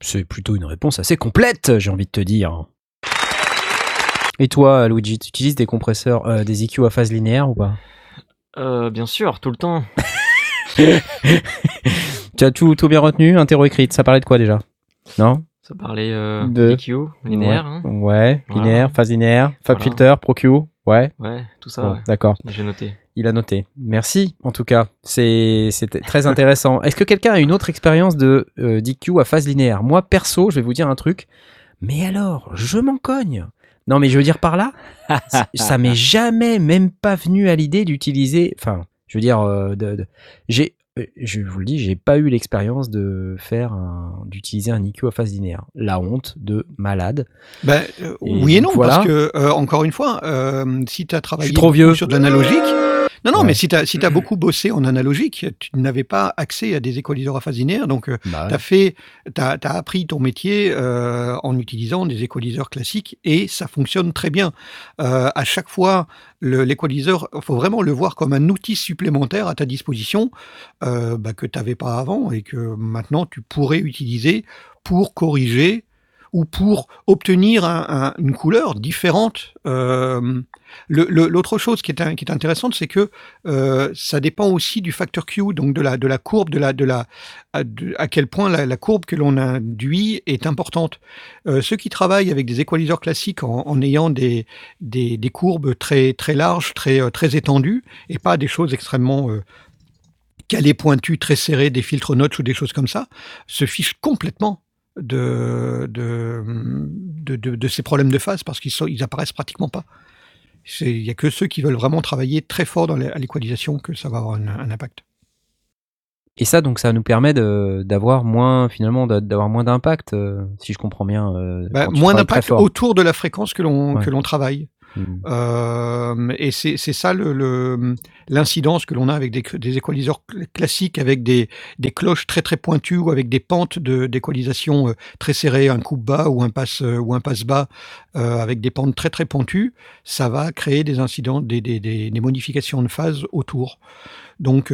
C'est plutôt une réponse assez complète, j'ai envie de te dire. Et toi, Luigi, tu utilises des compresseurs, euh, des EQ à phase linéaire ou pas? Euh, bien sûr, tout le temps. Tu as tout, tout bien retenu Interro écrite, ça parlait de quoi déjà? Non? Ça parlait euh, De- EQ, linéaire. Ouais, hein. ouais, Voilà. linéaire, phase linéaire, Fab Voilà. Filter, ProQ, ouais. Ouais, tout ça. Bon, ouais. D'accord, J'ai noté. il a noté. Merci, en tout cas, c'est c'était très intéressant. Est-ce que quelqu'un a une autre expérience de euh, DQ à phase linéaire? Moi, perso, je vais vous dire un truc. Mais alors, je m'en cogne. Non, mais je veux dire par là, ça m'est jamais, même pas venu à l'idée d'utiliser. Enfin, je veux dire, euh, de, de- j'ai, je vous le dis, j'ai pas eu l'expérience de faire, un- d'utiliser un EQ à phase linéaire. La honte de malade. Ben, euh, oui et non, voilà. parce que, euh, encore une fois, euh, si tu as travaillé trop beaucoup vieux. sur de l'analogique, non, non, Ouais. mais si tu as, si as beaucoup bossé en analogique, tu n'avais pas accès à des phase linéaire, donc euh, Bah tu as fait, t'as, as appris ton métier euh, en utilisant des équaliseurs classiques et ça fonctionne très bien. Euh, à chaque fois, l'équaliseur, il faut vraiment le voir comme un outil supplémentaire à ta disposition euh, bah, que tu n'avais pas avant et que maintenant tu pourrais utiliser pour corriger ou pour obtenir un- un- une couleur différente. Euh, L'autre chose qui est, intéressante, c'est que euh, ça dépend aussi du facteur Q, donc de la, courbe, de la, à, quel point la, courbe que l'on induit est importante. Euh, ceux qui travaillent avec des équaliseurs classiques en, ayant des, courbes très, larges, très, étendues, et pas des choses extrêmement calées, pointues, très serrées, des filtres notch ou des choses comme ça, se fichent complètement de, de, de, de- ces problèmes de phase parce qu'ils ils apparaissent pratiquement pas. Il n'y a que ceux qui veulent vraiment travailler très fort dans la- à l'équalisation que ça va avoir un, un impact. Et ça, donc, ça nous permet de- d'avoir moins, finalement, d'a- d'avoir moins d'impact, euh, si je comprends bien. euh, Bah, moins d'impact autour de la fréquence que l'on Ouais. l'on travaille. Mm. Euh, et c'est ça l'incidence que l'on a avec des, des équaliseurs cl- classiques, avec des, cloches très très pointues ou avec des pentes de- d'équalisation euh, très serrées, un coupe bas ou un passe euh, ou un passe bas, avec des pentes très très pointues, ça va créer des incidents, des, modifications de phase autour. Donc,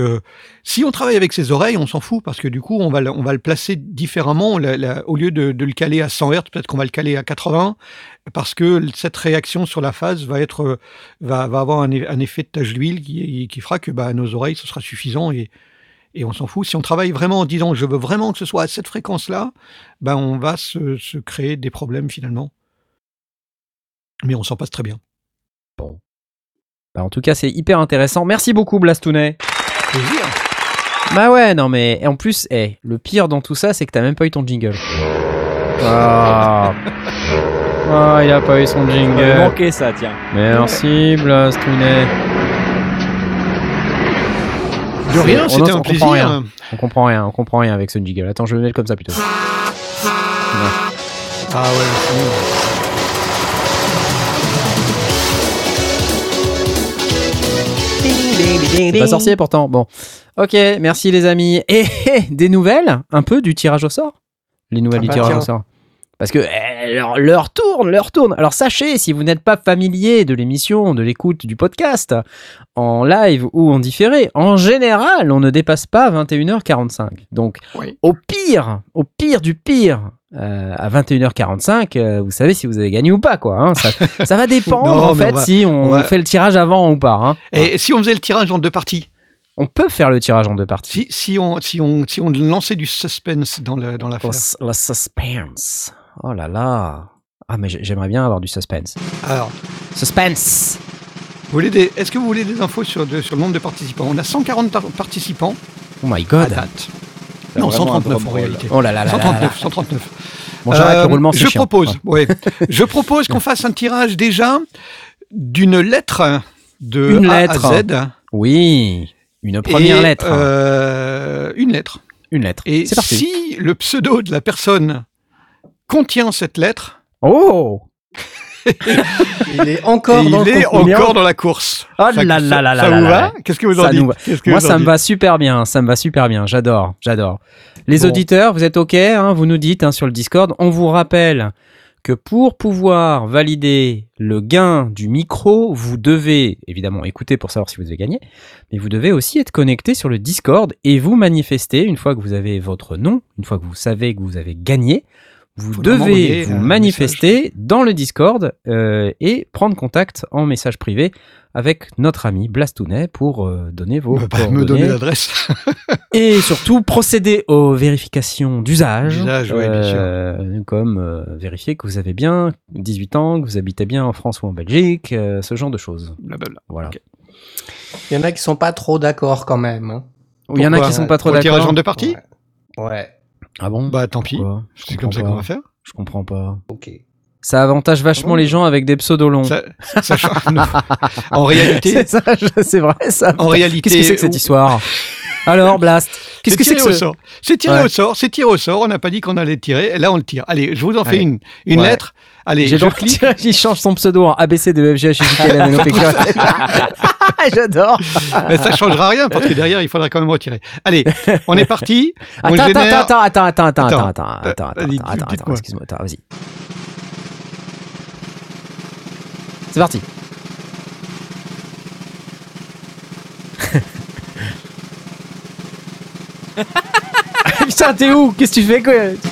si on travaille avec ses oreilles, on s'en fout parce que du coup, on va, on va le placer différemment. Au lieu de, de le caler à 100 Hz, peut-être qu'on va le caler à 80 parce que cette réaction sur la phase va être, euh, va, va avoir un, un effet de tache d'huile qui, qui fera que bah, nos oreilles, ce sera suffisant et, Et on s'en fout. Si on travaille vraiment en disant je veux vraiment que ce soit à cette fréquence-là, ben on va se, se créer des problèmes finalement. Mais on s'en passe très bien. Bah, en tout cas, c'est hyper intéressant. Merci beaucoup, Blastounet. Plaisir. Bah ouais, non mais et en plus, eh, le pire dans tout ça, c'est que t'as même pas eu ton jingle. Ah, Ah, il a pas eu son Il jingle. manquait ça, tiens. Merci, Blastounet. De rien, on- c'était on un comprend plaisir. rien. On comprend rien, on comprend rien avec ce jingle. Attends, je vais le mettre comme ça plutôt. Ah ouais, c'est pas sorcier pourtant. Bon. Ok, merci les amis. Et des nouvelles? Un peu du tirage au sort? Les nouvelles Ah du bah tirage tiens. au sort. Parce que eh, leur, leur tourne, leur tourne. Alors sachez, si vous n'êtes pas familier de l'émission, de l'écoute du podcast, en live ou en différé, en général, on ne dépasse pas 21h45. Donc, Oui. au pire, au pire du pire, euh, à 21h45, euh, vous savez si vous avez gagné ou pas, quoi. hein. Ça, ça va dépendre, Non, en fait, on va- si on, on va- fait le tirage avant ou pas. hein. Et si on faisait le tirage en deux parties? On peut faire le tirage en deux parties. si, si, on, si, on, si on lançait du suspense dans le- dans l'affaire le suspense. Oh là là. Ah, mais j'ai- j'aimerais bien avoir du suspense. Alors, Suspense vous voulez des- est-ce que vous voulez des infos sur, de- sur le nombre de participants? On a 140 tar- participants Oh my à god. date. C'est Non, vraiment un 139 en réalité. Oh là là là là là. 139, 139. Bon, j'arrête, le Euh, roulement, c'est je chiant. propose, ouais. je propose qu'on fasse un tirage déjà d'une lettre de Une A lettre. à Z. Oui. Une première Et, lettre. euh, une lettre. Une lettre. Et C'est parti. si le pseudo de la personne contient cette lettre, Oh Il est encore il dans le est concours. encore dans la course. Oh ça, là ça- là là là ça là vous va. Qu'est-ce que vous Ça en dites nous va. Qu'est-ce que Moi, ça me va super bien. Ça me va super bien. J'adore. J'adore. Les Bon. auditeurs, vous êtes OK hein, Vous nous dites hein, sur le Discord. On vous rappelle que pour pouvoir valider le gain du micro, vous devez évidemment écouter pour savoir si vous avez gagné, mais vous devez aussi être connecté sur le Discord et vous manifester une fois que vous avez votre nom, une fois que vous savez que vous avez gagné. Vous devez vous manifester dans le Discord euh, et prendre contact en message privé avec notre ami Blastounet pour euh, donner vos Bah, bah, me donner l'adresse. et surtout procéder aux vérifications d'usage, D'usage, ouais, bien sûr. euh, comme euh, vérifier que vous avez bien 18 ans, que vous habitez bien en France ou en Belgique, euh, ce genre de choses. Blablabla. Voilà. Ok. Il y en a qui sont pas trop d'accord quand même. hein. Il y en a qui sont pas trop Pour le tirage d'accord. deux parties Ouais. Ouais, Ah bon? Bah tant pis. C'est comprends comme ça pas. qu'on va faire. Je comprends pas. ok. Ça avantage vachement les gens avec des pseudos longs. Ça, ça. En réalité, C'est vrai ça. en réalité, Qu'est-ce que c'est que cette histoire? Alors Blast, qu'est-ce que c'est tiré que au ce sort C'est tiré Ouais. au sort, c'est tiré au sort. On n'a pas dit qu'on allait le tirer. Là, on le tire. Allez, je vous en fais Allez. une, une Ouais. lettre. Allez, J'ai je donc clique. il change son pseudo en ABC de FGH J'adore. Mais ça changera rien parce que derrière, il faudra quand même retirer. Allez, on est parti. On Attends, génère- attends, attends, attends, attends, attends, Attends. attends, attends, attends, attends, attends, attends, excuse-moi, attends, vas-y. C'est parti. Putain, t'es où? Qu'est-ce que tu fais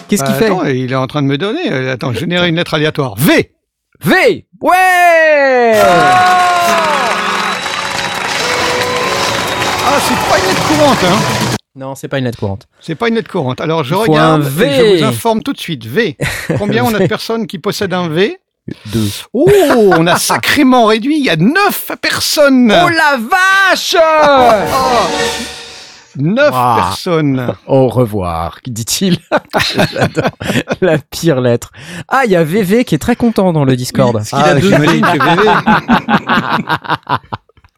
Qu'est-ce qu'il Bah, fait? Attends, il est en train de me donner. Euh, Attends, générer une lettre aléatoire. V. V Ouais Ah, c'est pas une lettre courante, hein. Non, c'est pas une lettre courante. C'est pas une lettre courante. Alors, je regarde. un et V. Je vous informe tout de suite. V. Combien on a de personnes qui possèdent un V? Deux. Oh, on a sacrément réduit. Il y a 9 personnes. Oh la vache Oh 9 Ouah. personnes. Au revoir, dit-il. J'adore. La pire lettre. Ah, il y a VV qui est très content dans le Discord. Parce qu'il a deux V, que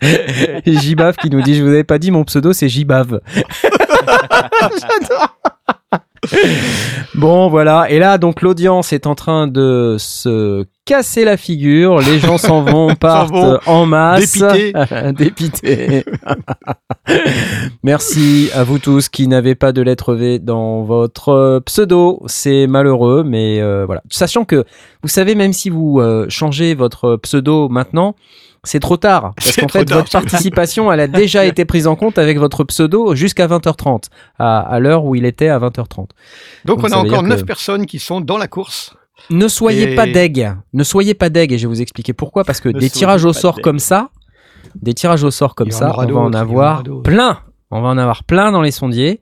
VV. Et Jibave qui nous dit Je vous avais pas dit mon pseudo, c'est Jibave. J'adore. Bon, voilà. Et là, donc, l'audience est en train de se casser la figure. Les gens s'en vont, partent vont. en masse. Dépités. Dépités. Merci à vous tous qui n'avez pas de lettre V dans votre euh, pseudo. C'est malheureux, mais euh, voilà. Sachant que, vous savez, même si vous euh, changez votre pseudo maintenant, c'est trop tard. Parce qu'en fait, tard. votre participation, elle a déjà été prise en compte avec votre pseudo jusqu'à 20h30, à, à l'heure où il était à 20h30. Donc, Donc, on a encore dire 9 que- personnes qui sont dans la course. Ne soyez Et- pas deg. Ne soyez pas deg et je vais vous expliquer pourquoi. Parce que Ne des tirages au sort comme ça, des tirages au sort comme ça, on va en avoir plein On va en avoir plein dans les sondiers.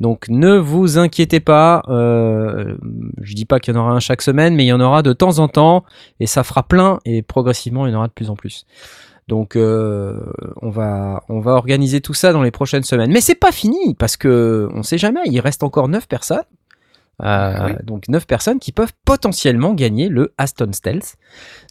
Donc ne vous inquiétez pas. Euh, je dis pas qu'il y en aura un chaque semaine, mais il y en aura de temps en temps et ça fera plein et progressivement il y en aura de plus en plus. Donc euh, on va on va organiser tout ça dans les prochaines semaines. Mais c'est pas fini parce que on sait jamais. Il reste encore 9 personnes. Euh, Donc 9 personnes qui peuvent potentiellement gagner le Aston Stealth.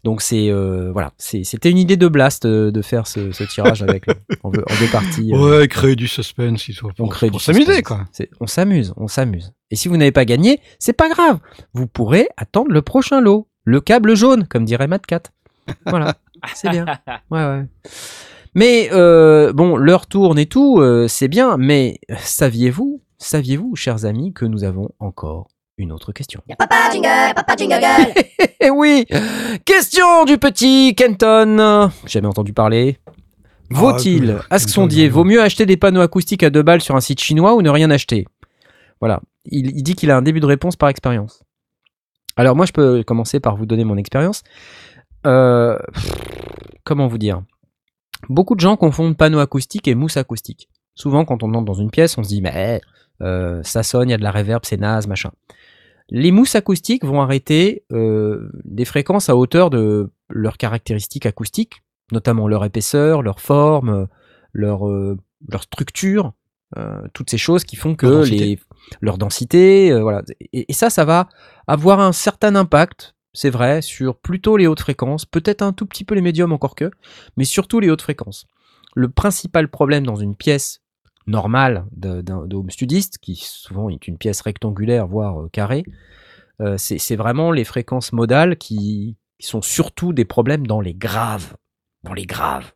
Donc c'est euh, voilà, c'est- c'était une idée de Blast euh, de faire ce, ce tirage avec le- en, deux- en deux parties. euh. Ouais, créer du suspense, il faut On crée pour s'amuser, quoi. On s'amuse, on s'amuse. Et si vous n'avez pas gagné, c'est pas grave. Vous pourrez attendre le prochain lot. Le câble jaune, comme dirait Mad Cat. Voilà, c'est bien. Ouais, ouais. Mais euh, bon, l'heure tourne et tout, euh, c'est bien. Mais saviez-vous, saviez-vous, chers amis, que nous avons encore une autre question? Papa jingle, papa jingle gueule. Eh oui Question du petit Kenton Jamais entendu parler. Vaut-il, Ah, que- Ask Kenton, Sondier, vaut mieux acheter des panneaux acoustiques à deux balles sur un site chinois ou ne rien acheter? Voilà. Il, il dit qu'il a un début de réponse par expérience. Alors moi, je peux commencer par vous donner mon expérience. Euh, comment vous dire? Beaucoup de gens confondent panneau acoustique et mousse acoustique. Souvent, quand on entre dans une pièce, on se dit, mais euh, ça sonne, il y a de la reverb, c'est naze, machin. Les mousses acoustiques vont arrêter euh, des fréquences à hauteur de leurs caractéristiques acoustiques, notamment leur épaisseur, leur forme, leur, euh, leur structure, toutes ces choses qui font que Leur densité. les leur densité, voilà. Et, et ça, ça va avoir un certain impact, c'est vrai, sur plutôt les hautes fréquences, peut-être un tout petit peu les médiums encore que, mais surtout les hautes fréquences. Le principal problème dans une pièce normale de, d'un- home studiste, qui souvent est une pièce rectangulaire, voire euh, carrée, euh, c'est, c'est vraiment les fréquences modales qui, qui sont surtout des problèmes dans les graves. Dans les graves.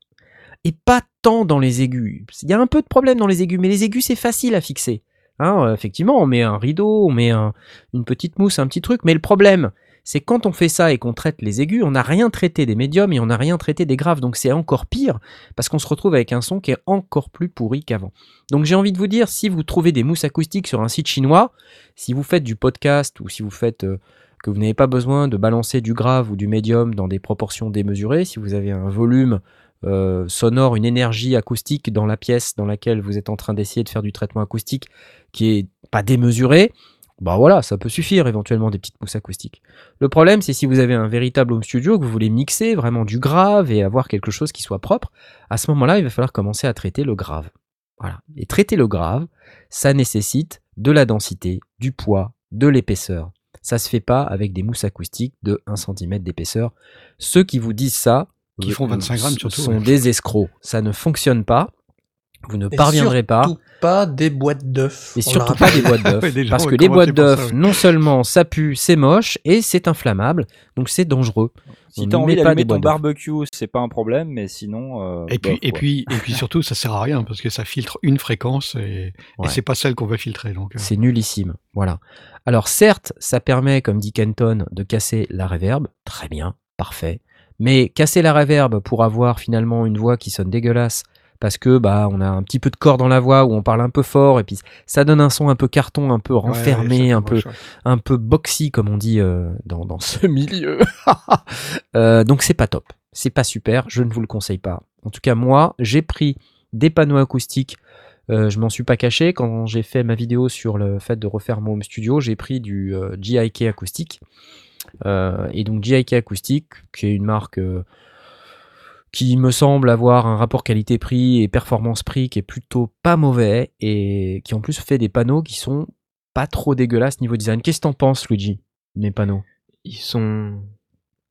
Et pas tant dans les aigus. Il y a un peu de problème dans les aigus, mais les aigus, c'est facile à fixer. Hein, euh, effectivement, on met un rideau, on met un- une petite mousse, un petit truc, mais le problème, c'est quand on fait ça et qu'on traite les aigus, on n'a rien traité des médiums et on n'a rien traité des graves, donc c'est encore pire, parce qu'on se retrouve avec un son qui est encore plus pourri qu'avant. Donc j'ai envie de vous dire, si vous trouvez des mousses acoustiques sur un site chinois, si vous faites du podcast ou si vous faites euh, que vous n'avez pas besoin de balancer du grave ou du médium dans des proportions démesurées, si vous avez un volume euh, sonore, une énergie acoustique dans la pièce dans laquelle vous êtes en train d'essayer de faire du traitement acoustique qui est pas démesuré, bah voilà, ça peut suffire éventuellement des petites mousses acoustiques. Le problème, c'est si vous avez un véritable home studio, que vous voulez mixer vraiment du grave et avoir quelque chose qui soit propre, à ce moment-là, il va falloir commencer à traiter le grave. Voilà. Et traiter le grave, ça nécessite de la densité, du poids, de l'épaisseur. Ça se fait pas avec des mousses acoustiques de 1 cm d'épaisseur. Ceux qui vous disent ça, Qui font 25 grammes, s- surtout, sont ouais. des escrocs. Ça ne fonctionne pas. Vous ne Et parviendrez pas. surtout pas des boîtes d'œufs. Et surtout pas des boîtes d'œufs. Parce que les boîtes d'œufs, non seulement ça pue, c'est moche, et c'est inflammable, donc c'est dangereux. Si On t'as ne envie d'allumer ton barbecue, c'est pas un problème, mais sinon. euh, Et puis, bof, et puis, et puis surtout, ça sert à rien parce que ça filtre une fréquence et, Ouais. et c'est pas celle qu'on va filtrer. Donc, euh, C'est nullissime. Voilà. Alors certes, ça permet, comme dit Kenton, de casser la reverb. Très bien, parfait. Mais casser la reverb pour avoir finalement une voix qui sonne dégueulasse, parce que bah on a un petit peu de corps dans la voix où on parle un peu fort et puis ça donne un son un peu carton, un peu renfermé, un peu un peu boxy comme on dit euh, dans, dans ce milieu. Euh, donc c'est pas top, c'est pas super, je ne vous le conseille pas. En tout cas moi j'ai pris des panneaux acoustiques, euh, je m'en suis pas caché quand j'ai fait ma vidéo sur le fait de refaire mon home studio, j'ai pris du GIK acoustique. Et donc GIK acoustique, qui est une marque qui me semble avoir un rapport qualité-prix et performance-prix qui est plutôt pas mauvais et qui en plus fait des panneaux qui sont pas trop dégueulasses niveau design. Qu'est-ce que t'en penses, Luigi, mes panneaux? Ils sont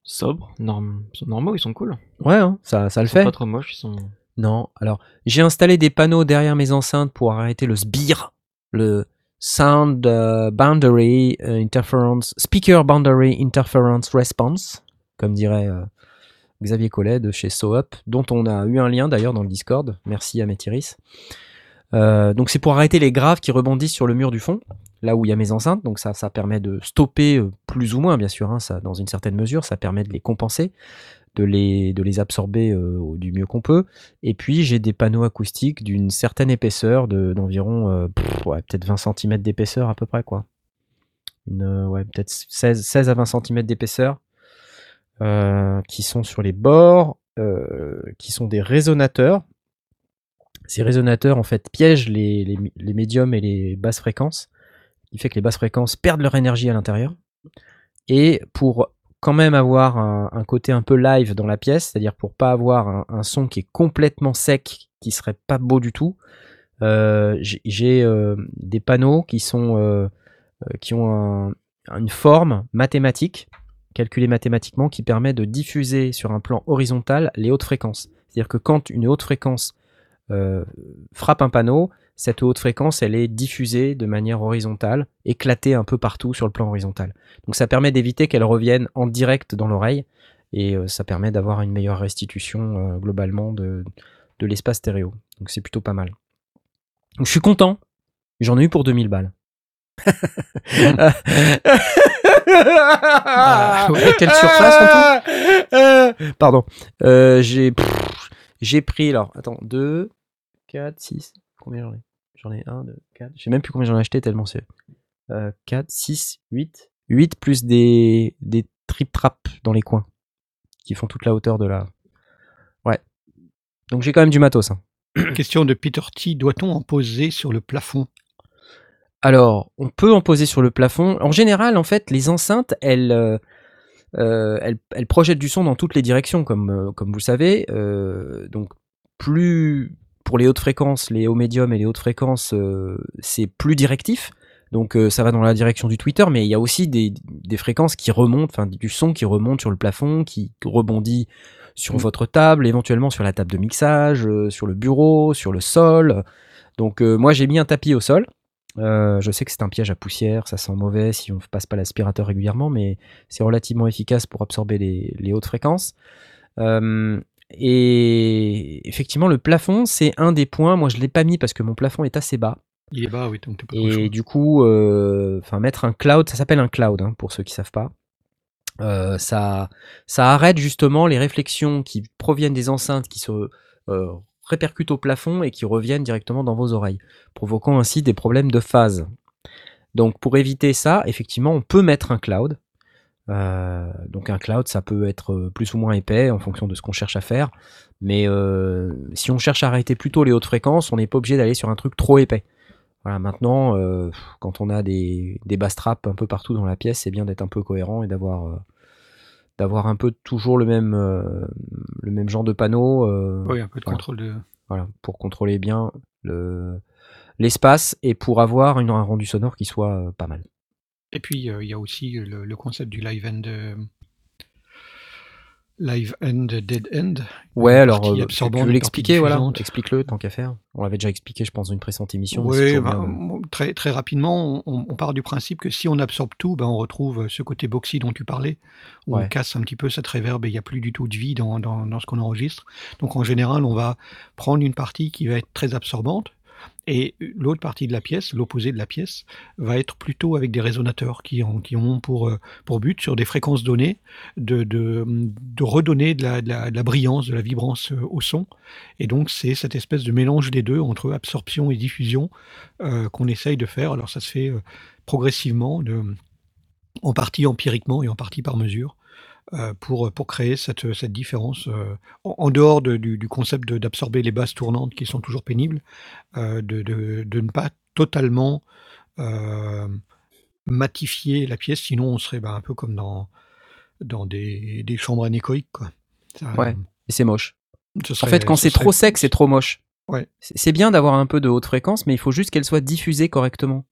sobres, norm- ils sont normaux, ils sont cool. Ouais, hein, ça, ça le Ils sont fait. pas trop moches, ils sont. Non, alors j'ai installé des panneaux derrière mes enceintes pour arrêter le sbire, le Sound euh, Boundary euh, Interference, Speaker Boundary Interference Response, comme dirait euh, Xavier Collet de chez SoUp, dont on a eu un lien d'ailleurs dans le Discord. Merci à Métiris. Euh, donc c'est pour arrêter les graves qui rebondissent sur le mur du fond, là où il y a mes enceintes. Donc ça, ça permet de stopper euh, plus ou moins, bien sûr, hein, dans une certaine mesure, ça permet de les compenser, de les, absorber euh, du mieux qu'on peut. Et puis j'ai des panneaux acoustiques d'une certaine épaisseur, de- d'environ ouais, peut-être 20 cm d'épaisseur à peu près quoi. Ouais, peut-être 16, 16 à 20 cm d'épaisseur, euh, qui sont sur les bords, euh, qui sont des résonateurs. ces résonateurs en fait piègent les, les, médiums et les basses fréquences, ce qui fait que les basses fréquences perdent leur énergie à l'intérieur. Et pour quand même avoir un, côté un peu live dans la pièce, c'est-à-dire pour pas avoir un, son qui est complètement sec, qui serait pas beau du tout, euh, j'ai- des panneaux qui sont qui ont un- une forme mathématique calculée mathématiquement qui permet de diffuser sur un plan horizontal les hautes fréquences. C'est-à-dire que quand une haute fréquence euh, frappe un panneau, cette haute fréquence, elle est diffusée de manière horizontale, éclatée un peu partout sur le plan horizontal. Donc ça permet d'éviter qu'elle revienne en direct dans l'oreille et euh, ça permet d'avoir une meilleure restitution euh, globalement de, l'espace stéréo. Donc c'est plutôt pas mal. Je suis content. J'en ai eu pour 2000 balles. Bah, ouais, quelle surface en tout Pardon. Euh, j'ai pff, j'ai pris alors attends 2 4 6 combien j'en ai? J'en ai 1 2 4 je sais même plus combien j'en ai acheté tellement c'est euh, 4 6 8 8 plus des des trip traps dans les coins qui font toute la hauteur de la Ouais. Donc j'ai quand même du matos hein. Question de Peter T. Doit-on en poser sur le plafond? Alors, on peut en poser sur le plafond. En général, en fait, les enceintes, elles, euh, euh, elles, elles projettent du son dans toutes les directions, comme, euh, comme vous le savez. Euh, donc, plus pour les hautes fréquences, les hauts médiums et les hautes fréquences, euh, c'est plus directif. Donc, ça va dans la direction du Twitter, mais il y a aussi des, des fréquences qui remontent, enfin, du son qui remonte sur le plafond, qui rebondit sur Mm. votre table, éventuellement sur la table de mixage, sur le bureau, sur le sol. Donc, moi, j'ai mis un tapis au sol. Euh, je sais que c'est un piège à poussière, ça sent mauvais si on ne passe pas l'aspirateur régulièrement, mais c'est relativement efficace pour absorber les, les hautes fréquences. Euh, et effectivement, le plafond, c'est un des points. Moi, je ne l'ai pas mis parce que mon plafond est assez bas. Il est bas, oui, donc pas Et du coup, euh, mettre un cloud, ça s'appelle un cloud hein, pour ceux qui savent pas. Euh, ça, ça arrête justement les réflexions qui proviennent des enceintes qui se répercutent au plafond et qui reviennent directement dans vos oreilles, provoquant ainsi des problèmes de phase. Donc pour éviter ça, effectivement, on peut mettre un cloud. Euh, donc un cloud, ça peut être euh, plus ou moins épais en fonction de ce qu'on cherche à faire. Mais euh, si on cherche à arrêter plutôt les hautes fréquences, on n'est pas obligé d'aller sur un truc trop épais. Voilà, maintenant, quand on a des, des bass un peu partout dans la pièce, c'est bien d'être un peu cohérent et d'avoir d'avoir un peu toujours le même euh, le même genre de panneau. euh, Oui, un peu de voilà. contrôle de. voilà, pour contrôler bien le l'espace et pour avoir une- un rendu sonore qui soit euh, pas mal. Et puis, euh, il y a aussi le, le concept du live euh, Live end, dead end. Ouais, alors euh, tu- veux l'expliquer, voilà, explique-le tant qu'à faire. On l'avait déjà expliqué, je pense, dans une précédente émission. Oui, bah, bien bon, très, très rapidement, on, on part du principe que si on absorbe tout, ben, on retrouve ce côté boxy dont tu parlais, où Ouais. on casse un petit peu cette réverb et il n'y a plus du tout de vie dans, dans- dans ce qu'on enregistre. Donc en général, on va prendre une partie qui va être très absorbante et l'autre partie de la pièce, l'opposé de la pièce, va être plutôt avec des résonateurs qui ont, euh, pour but, sur des fréquences données, de, redonner de la, brillance, de la vibrance euh, au son. Et donc c'est cette espèce de mélange des deux entre absorption et diffusion euh, qu'on essaye de faire. Alors ça se fait progressivement, en partie empiriquement et en partie par mesure, pour, pour créer cette, cette différence, euh, en, en dehors de- du, du concept d'absorber les bases tournantes qui sont toujours pénibles, euh, de, de- de ne pas totalement euh, matifier la pièce, sinon on serait ben, un peu comme dans, dans des, des chambres anéchoïques. Quoi. Ça, Ouais. Et c'est moche. En fait, quand ce c'est serait- trop sec, c'est trop moche. Ouais. C'est c'est bien d'avoir un peu de haute fréquence, mais il faut juste qu'elle soit diffusée correctement.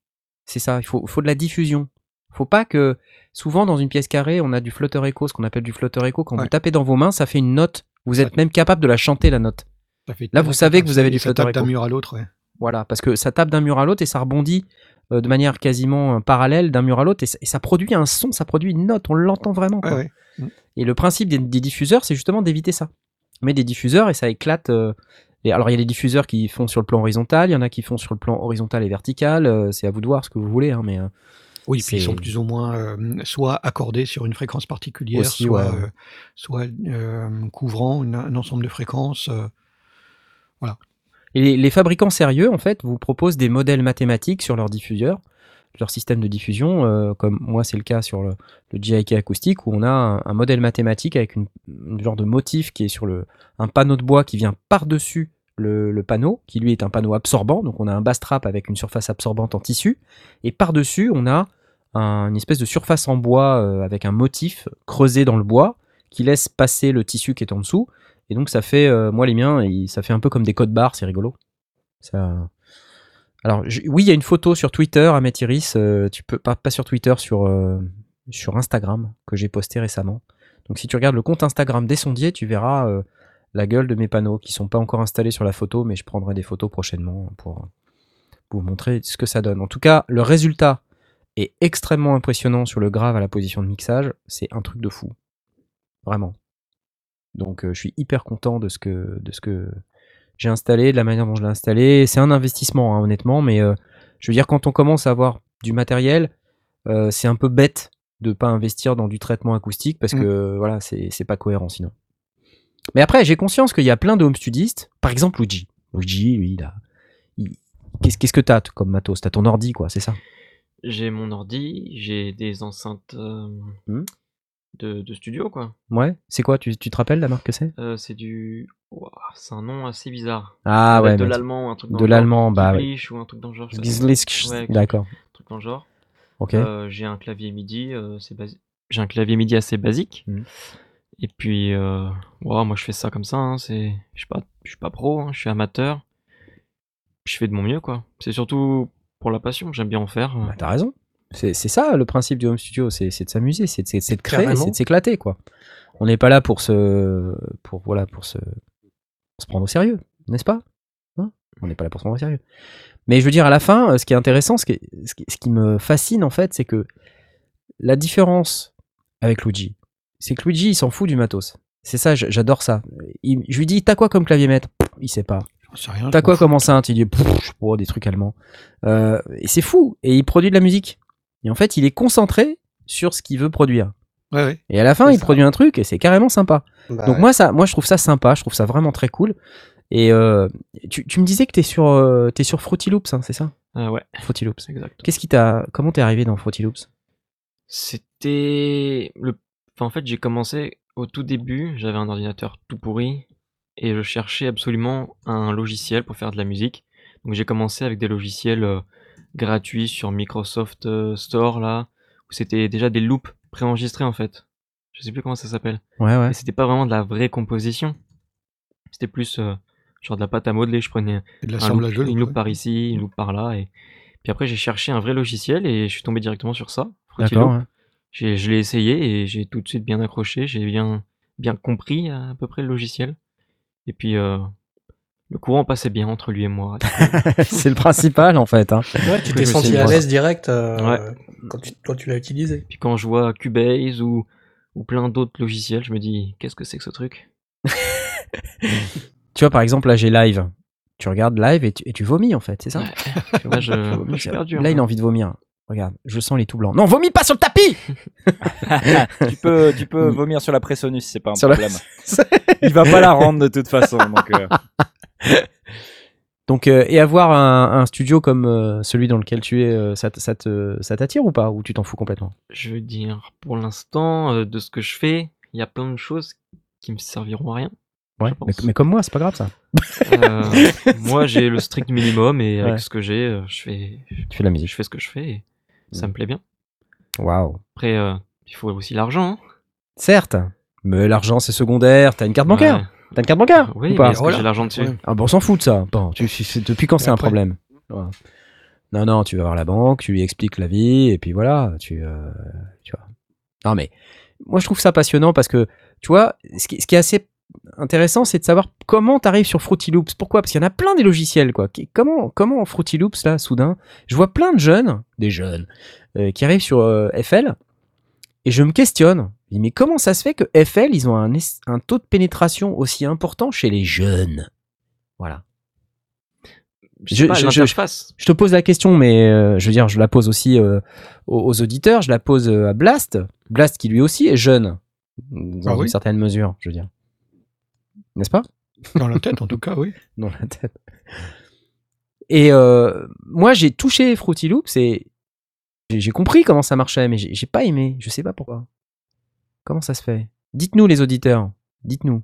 C'est ça, il faut, faut de la diffusion. Faut pas que. Souvent, dans une pièce carrée, on a du flutter echo, ce qu'on appelle du flutter echo. Quand Ouais. vous tapez dans vos mains, ça fait une note. Vous Ça- êtes même capable de la chanter, la note. ça Là, vous savez que vous avez du ça flutter tape d'un mur à l'autre. ouais. Voilà, parce que ça tape d'un mur à l'autre et ça rebondit euh, de manière quasiment euh, parallèle d'un mur à l'autre et, ça- et ça produit un son, ça produit une note, on l'entend vraiment. quoi. Ouais. Et le principe des, des diffuseurs, c'est justement d'éviter ça. On met des diffuseurs et ça éclate. euh, et alors, il y a des diffuseurs qui font sur le plan horizontal, il y en a qui font sur le plan horizontal et vertical. euh, c'est à vous de voir ce que vous voulez, hein, mais Oui, puis ils sont plus ou moins euh, soit accordés sur une fréquence particulière, Aussi, soit, ouais, euh, soit euh, couvrant une- un ensemble de fréquences. euh, Et les, fabricants sérieux, en fait, vous proposent des modèles mathématiques sur leurs diffuseurs, leur système de diffusion, euh, comme moi c'est le cas sur le, le JIK acoustique, où on a un, un modèle mathématique avec une, une genre de motif qui est sur le, un panneau de bois qui vient par-dessus le, le panneau, qui lui est un panneau absorbant. Donc on a un bass trap avec une surface absorbante en tissu. Et par-dessus, on a un- une espèce de surface en bois euh, avec un motif creusé dans le bois qui laisse passer le tissu qui est en dessous. Et donc ça fait, euh, moi les miens, ils- ça fait un peu comme des codes barres, c'est rigolo. Ça... Alors oui, il y a une photo sur Twitter, Ahmed Iris, euh, tu peux pas, pas sur Twitter, sur, sur Instagram que j'ai posté récemment. Donc si tu regardes le compte Instagram des sondiers, tu verras la gueule de mes panneaux qui sont pas encore installés sur la photo, mais je prendrai des photos prochainement pour, pour vous montrer ce que ça donne. En tout cas, le résultat est extrêmement impressionnant sur le grave à la position de mixage. C'est un truc de fou. Vraiment. Donc euh, je suis hyper content de ce que, de ce que j'ai installé, de la manière dont je l'ai installé. C'est un investissement, hein, honnêtement, mais euh, je veux dire, quand on commence à avoir du matériel, euh, c'est un peu bête de pas investir dans du traitement acoustique parce Mm. que voilà, c'est c'est pas cohérent sinon. Mais après, j'ai conscience qu'il y a plein de home studistes, par exemple Luigi. Luigi, lui, il a. Qu'est-ce que t'as comme matos? T'as ton ordi, quoi, c'est ça? J'ai mon ordi, j'ai des enceintes euh, Hmm. de, de studio, quoi. Ouais C'est quoi tu, tu te rappelles la marque que c'est? Euh, c'est du. C'est un nom assez bizarre. Ah ouais, de l'allemand un truc dans de le genre. l'allemand, bah ouais. Ou un truc dans le genre. Ouais, d'accord. Un truc dans le genre. Ok. Euh, j'ai un clavier MIDI, c'est basi- j'ai un clavier MIDI assez basique. Mhm. Et puis, ouah, moi je fais ça comme ça. hein, c'est, je suis pas, je suis pas pro, hein, je suis amateur. Je fais de mon mieux, quoi. C'est surtout pour la passion, j'aime bien en faire. Bah, T'as raison. C'est ça le principe du home studio, c'est de s'amuser, c'est de, créer, c'est de s'éclater quoi. On n'est pas là pour se, pour voilà, pour se, prendre au sérieux, n'est-ce pas? Hein? On n'est pas là pour se prendre au sérieux. Mais je veux dire à la fin, euh, ce qui est intéressant, ce qui, est- ce qui, ce qui me fascine en fait, c'est que la différence avec Luigi, c'est que Luigi il s'en fout du matos. C'est ça, j'adore ça. Il- je lui dis t'as quoi comme clavier maître? Il sait pas. Rien. T'as quoi comme enceinte? Il dit je sais pas, des trucs allemands. Euh, et c'est fou. Et il produit de la musique. Et en fait, il est concentré sur ce qu'il veut produire. Ouais, ouais. Et à la fin, C'est il ça. produit un truc et c'est carrément sympa. Bah, Donc moi, ça, moi, je trouve ça sympa. Je trouve ça vraiment très cool. Et euh, tu, tu me disais que t'es sur, euh, t'es sur Fruity Loops, hein, c'est ça? Euh, ouais, Fruity Loops. exact. Qu'est-ce qui t'a, comment t'es arrivé dans Fruity Loops? C'était le. Enfin, en fait, j'ai commencé au tout début. J'avais un ordinateur tout pourri et je cherchais absolument un logiciel pour faire de la musique. Donc, j'ai commencé avec des logiciels euh, gratuits sur Microsoft euh, Store là, où c'était déjà des loops préenregistrés en fait. Je sais plus comment ça s'appelle. Ouais, ouais. C'était pas vraiment de la vraie composition. C'était plus euh, genre de la pâte à modeler. Je prenais de un loop- une loop, ouais. par ici, une loupe par là. Et puis après, j'ai cherché un vrai logiciel et je suis tombé directement sur ça. Fruity D'accord. Loop. ouais. Je l'ai essayé et j'ai tout de suite bien accroché. J'ai bien, bien compris à, à peu près le logiciel. Et puis, euh, le courant passait bien entre lui et moi. c'est le principal en fait. hein. ouais, tu t'es senti à l'aise direct euh, Ouais. quand tu, tu l'as utilisé. Puis quand je vois Cubase ou, ou plein d'autres logiciels, je me dis, qu'est-ce que c'est que ce truc? Tu vois, par exemple, là, j'ai live. Tu regardes live et tu, et tu vomis en fait, c'est ça? Ouais. Là, je, je perdu. il a envie de vomir. Regarde, je sens les tout blancs. Non, vomis pas sur le tapis tu peux, tu peux Oui. vomir sur la Presonus, c'est pas un Sur la- problème. Il va pas la rendre de toute façon. Donc, euh, Donc, euh, et avoir un, un studio comme euh, celui dans lequel tu es, euh, ça, t- ça te- ça t'attire ou pas? Ou tu t'en fous complètement? Je veux dire, pour l'instant, euh, de ce que je fais, il y a plein de choses qui me serviront à rien. Ouais, Je mais, pense. mais comme moi, c'est pas grave ça. Euh, moi, j'ai le strict minimum et avec Ouais. ce que j'ai, euh, je fais, Tu fais de la je musique. fais ce que je fais et ça Mm. me plaît bien. Waouh. Après, euh, il faut aussi l'argent. hein. Certes, mais l'argent c'est secondaire. T'as une carte bancaire Ouais. T'as une carte bancaire Oui, ou pas Voilà. j'ai l'argent dessus. Ah bon, on s'en fout de ça. Bon, tu, depuis quand c'est un problème? Ouais. Non, non, tu vas voir la banque, tu lui expliques la vie, et puis voilà, tu, euh, tu vois. Non, mais moi je trouve ça passionnant parce que, tu vois, ce qui, ce qui est assez intéressant, c'est de savoir comment tu arrives sur Fruity Loops. Pourquoi? Parce qu'il y en a plein des logiciels, quoi. Comment, comment Fruity Loops, là, soudain, je vois plein de jeunes, des jeunes, euh, qui arrivent sur euh, FL, et je me questionne. Je dis, mais comment ça se fait que FL, ils ont un, un taux de pénétration aussi important chez les jeunes? Voilà. Je Je- pas, je- te pose la question, mais euh, je veux dire, je la pose aussi euh, aux, aux auditeurs, je la pose à Blast. Blast qui lui aussi est jeune, dans Ah une oui? certaine mesure, je veux dire. N'est-ce pas? Dans la tête, en tout cas, oui. Dans la tête. Et euh, moi, j'ai touché Fruity Loops et j'ai compris comment ça marchait, mais j'ai pas aimé. Je sais pas pourquoi. Comment ça se fait? Dites-nous, les auditeurs. Dites-nous.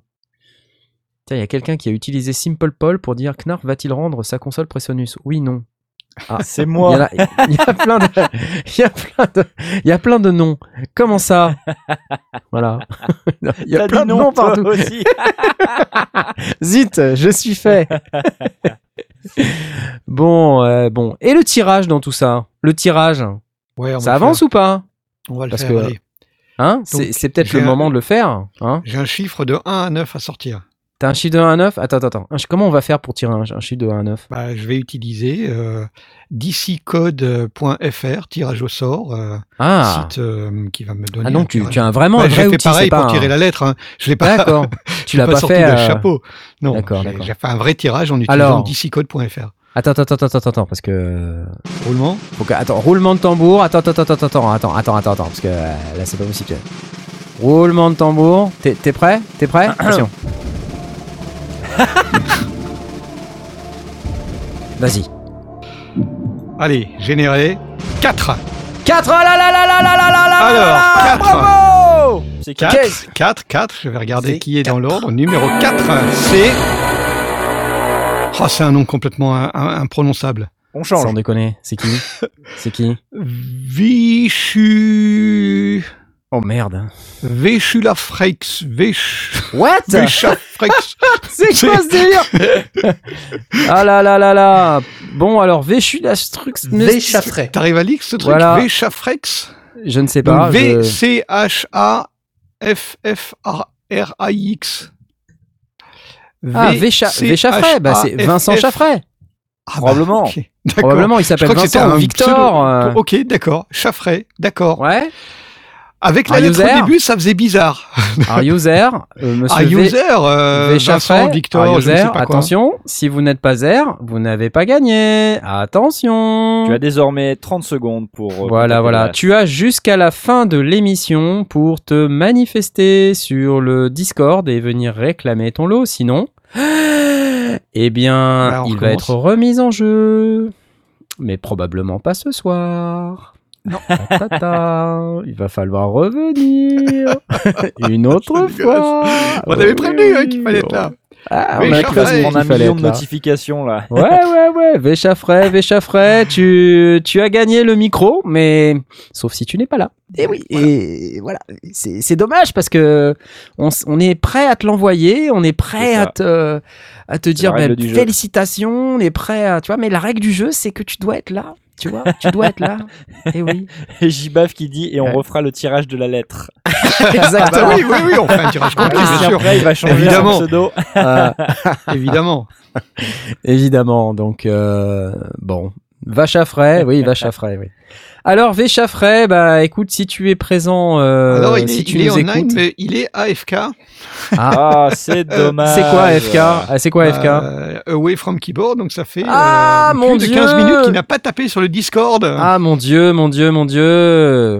Putain, il y a quelqu'un qui a utilisé Simple Paul pour dire Knarf va-t-il rendre sa console Presonus? Oui, non. Ah, C'est moi. il y a plein de, il y a plein de, il y a plein de noms. Comment ça? Voilà. Il y a plein de noms partout. aussi. Zut, je suis fait. bon, euh, bon. Et le tirage dans tout ça? Le tirage, Ouais, ça avance faire. ou pas? On va le Parce faire. que- allez. Hein C'est peut-être le un- moment de le faire. Hein J'ai un chiffre de 1 à 9 à sortir. T'as un chiffre de 1-9 Attends, attends, attends. Comment on va faire pour tirer un, un chiffre de 1-9 bah, Je vais utiliser euh, tirage au sort, euh, ah. site qui va me donner. Ah non, tu, as vraiment un vrai outil. J'ai fait pareil pour tirer la lettre. Hein. Je l'ai pas. D'accord. tu l'as pas, sorti fait. Sorti chapeau. Non. D'accord. J'ai fait un vrai tirage en utilisant dcicode.fr. Attends, attends, attends, attends, attends, parce que. Roulement Faut que... Attends, roulement de tambour. Attends, attends, attends, attends, attends, attends, attends, parce que là, c'est pas possible. Roulement de tambour. T'es prêt T'es prêt Attention. Vas-y. Allez, généré. 4. 4 là là là là là là là là Alors, là là, quatre. Bravo C'est qui 4, 4, 4. Je vais regarder qui est dans l'ordre. Numéro 4, c'est. Oh, c'est un nom complètement im- im- imprononçable. On change. Sans déconner, c'est qui C'est qui Vichu. Oh merde. Véchulafrex. Vech... What? Véchafrex. C'est quoi ce délire? Ah là là là là Bon alors, Véchu l'Astrux. Véchaffray. T'arrives à lire ce truc? Voilà. Véchafrex Je ne sais pas. je- V-C-H-A-F-F-R-A-X. Ah, Vécha- Véchaffray, bah c'est Vincent Chaffray. Ah bah, Probablement. ok, D'accord. Probablement, il Je s'appelle crois que c'était Vincent Victor. pseudo. euh, Ok, d'accord. Chaffray, d'accord. Ouais. Avec la Are you lettre there? au début, ça faisait bizarre. Are you there? Euh, Monsieur Are you V- there, euh, V. Chaffray Victor, je sais pas quoi. Attention, si vous n'êtes pas there, vous n'avez pas gagné. Attention. Tu as désormais 30 secondes pour. euh, Voilà, voilà. Tu as jusqu'à la fin de l'émission pour te manifester sur le Discord et venir réclamer ton lot. Sinon, eh bien, Bah, il va être remis en jeu. Mais probablement pas ce soir. Non. Il va falloir revenir une autre fois. On avait prévenu hein, qu'il fallait être là. Ah, Mais on a Chaffray, On a un million de là. notifications là. Ouais, ouais, ouais. Véchaffray, Véchaffray, tu, tu as gagné le micro, mais sauf si tu n'es pas là. Et oui, et voilà. C'est c'est dommage parce que on, est prêt à te l'envoyer, on est prêt à te, à te dire ben, jeu. félicitations, on est prêt à. Tu vois, mais la règle du jeu, c'est que tu dois être là. Tu vois, tu dois être là. Et oui. Et Jibaf qui dit et on Ouais. refera le tirage de la lettre. Ah bah Exactement. oui, oui, oui, on fait un tirage complet, bien Christian sûr. Prey, il va changer Évidemment. son pseudo. Euh, Évidemment. Évidemment, donc euh, bon, vache à frais, oui, vache à frais, oui. Alors Véchaffray, bah écoute, si tu es présent, euh, Alors, il est, si tu il est nous online, écoutes, mais il est AFK. ah, Ah, c'est dommage. c'est quoi FK Ah, C'est quoi FK euh, away from keyboard, donc ça fait Ah, euh, mon plus de Dieu 15 minutes qu'il n'a pas tapé sur le Discord. Ah mon dieu, mon dieu, mon dieu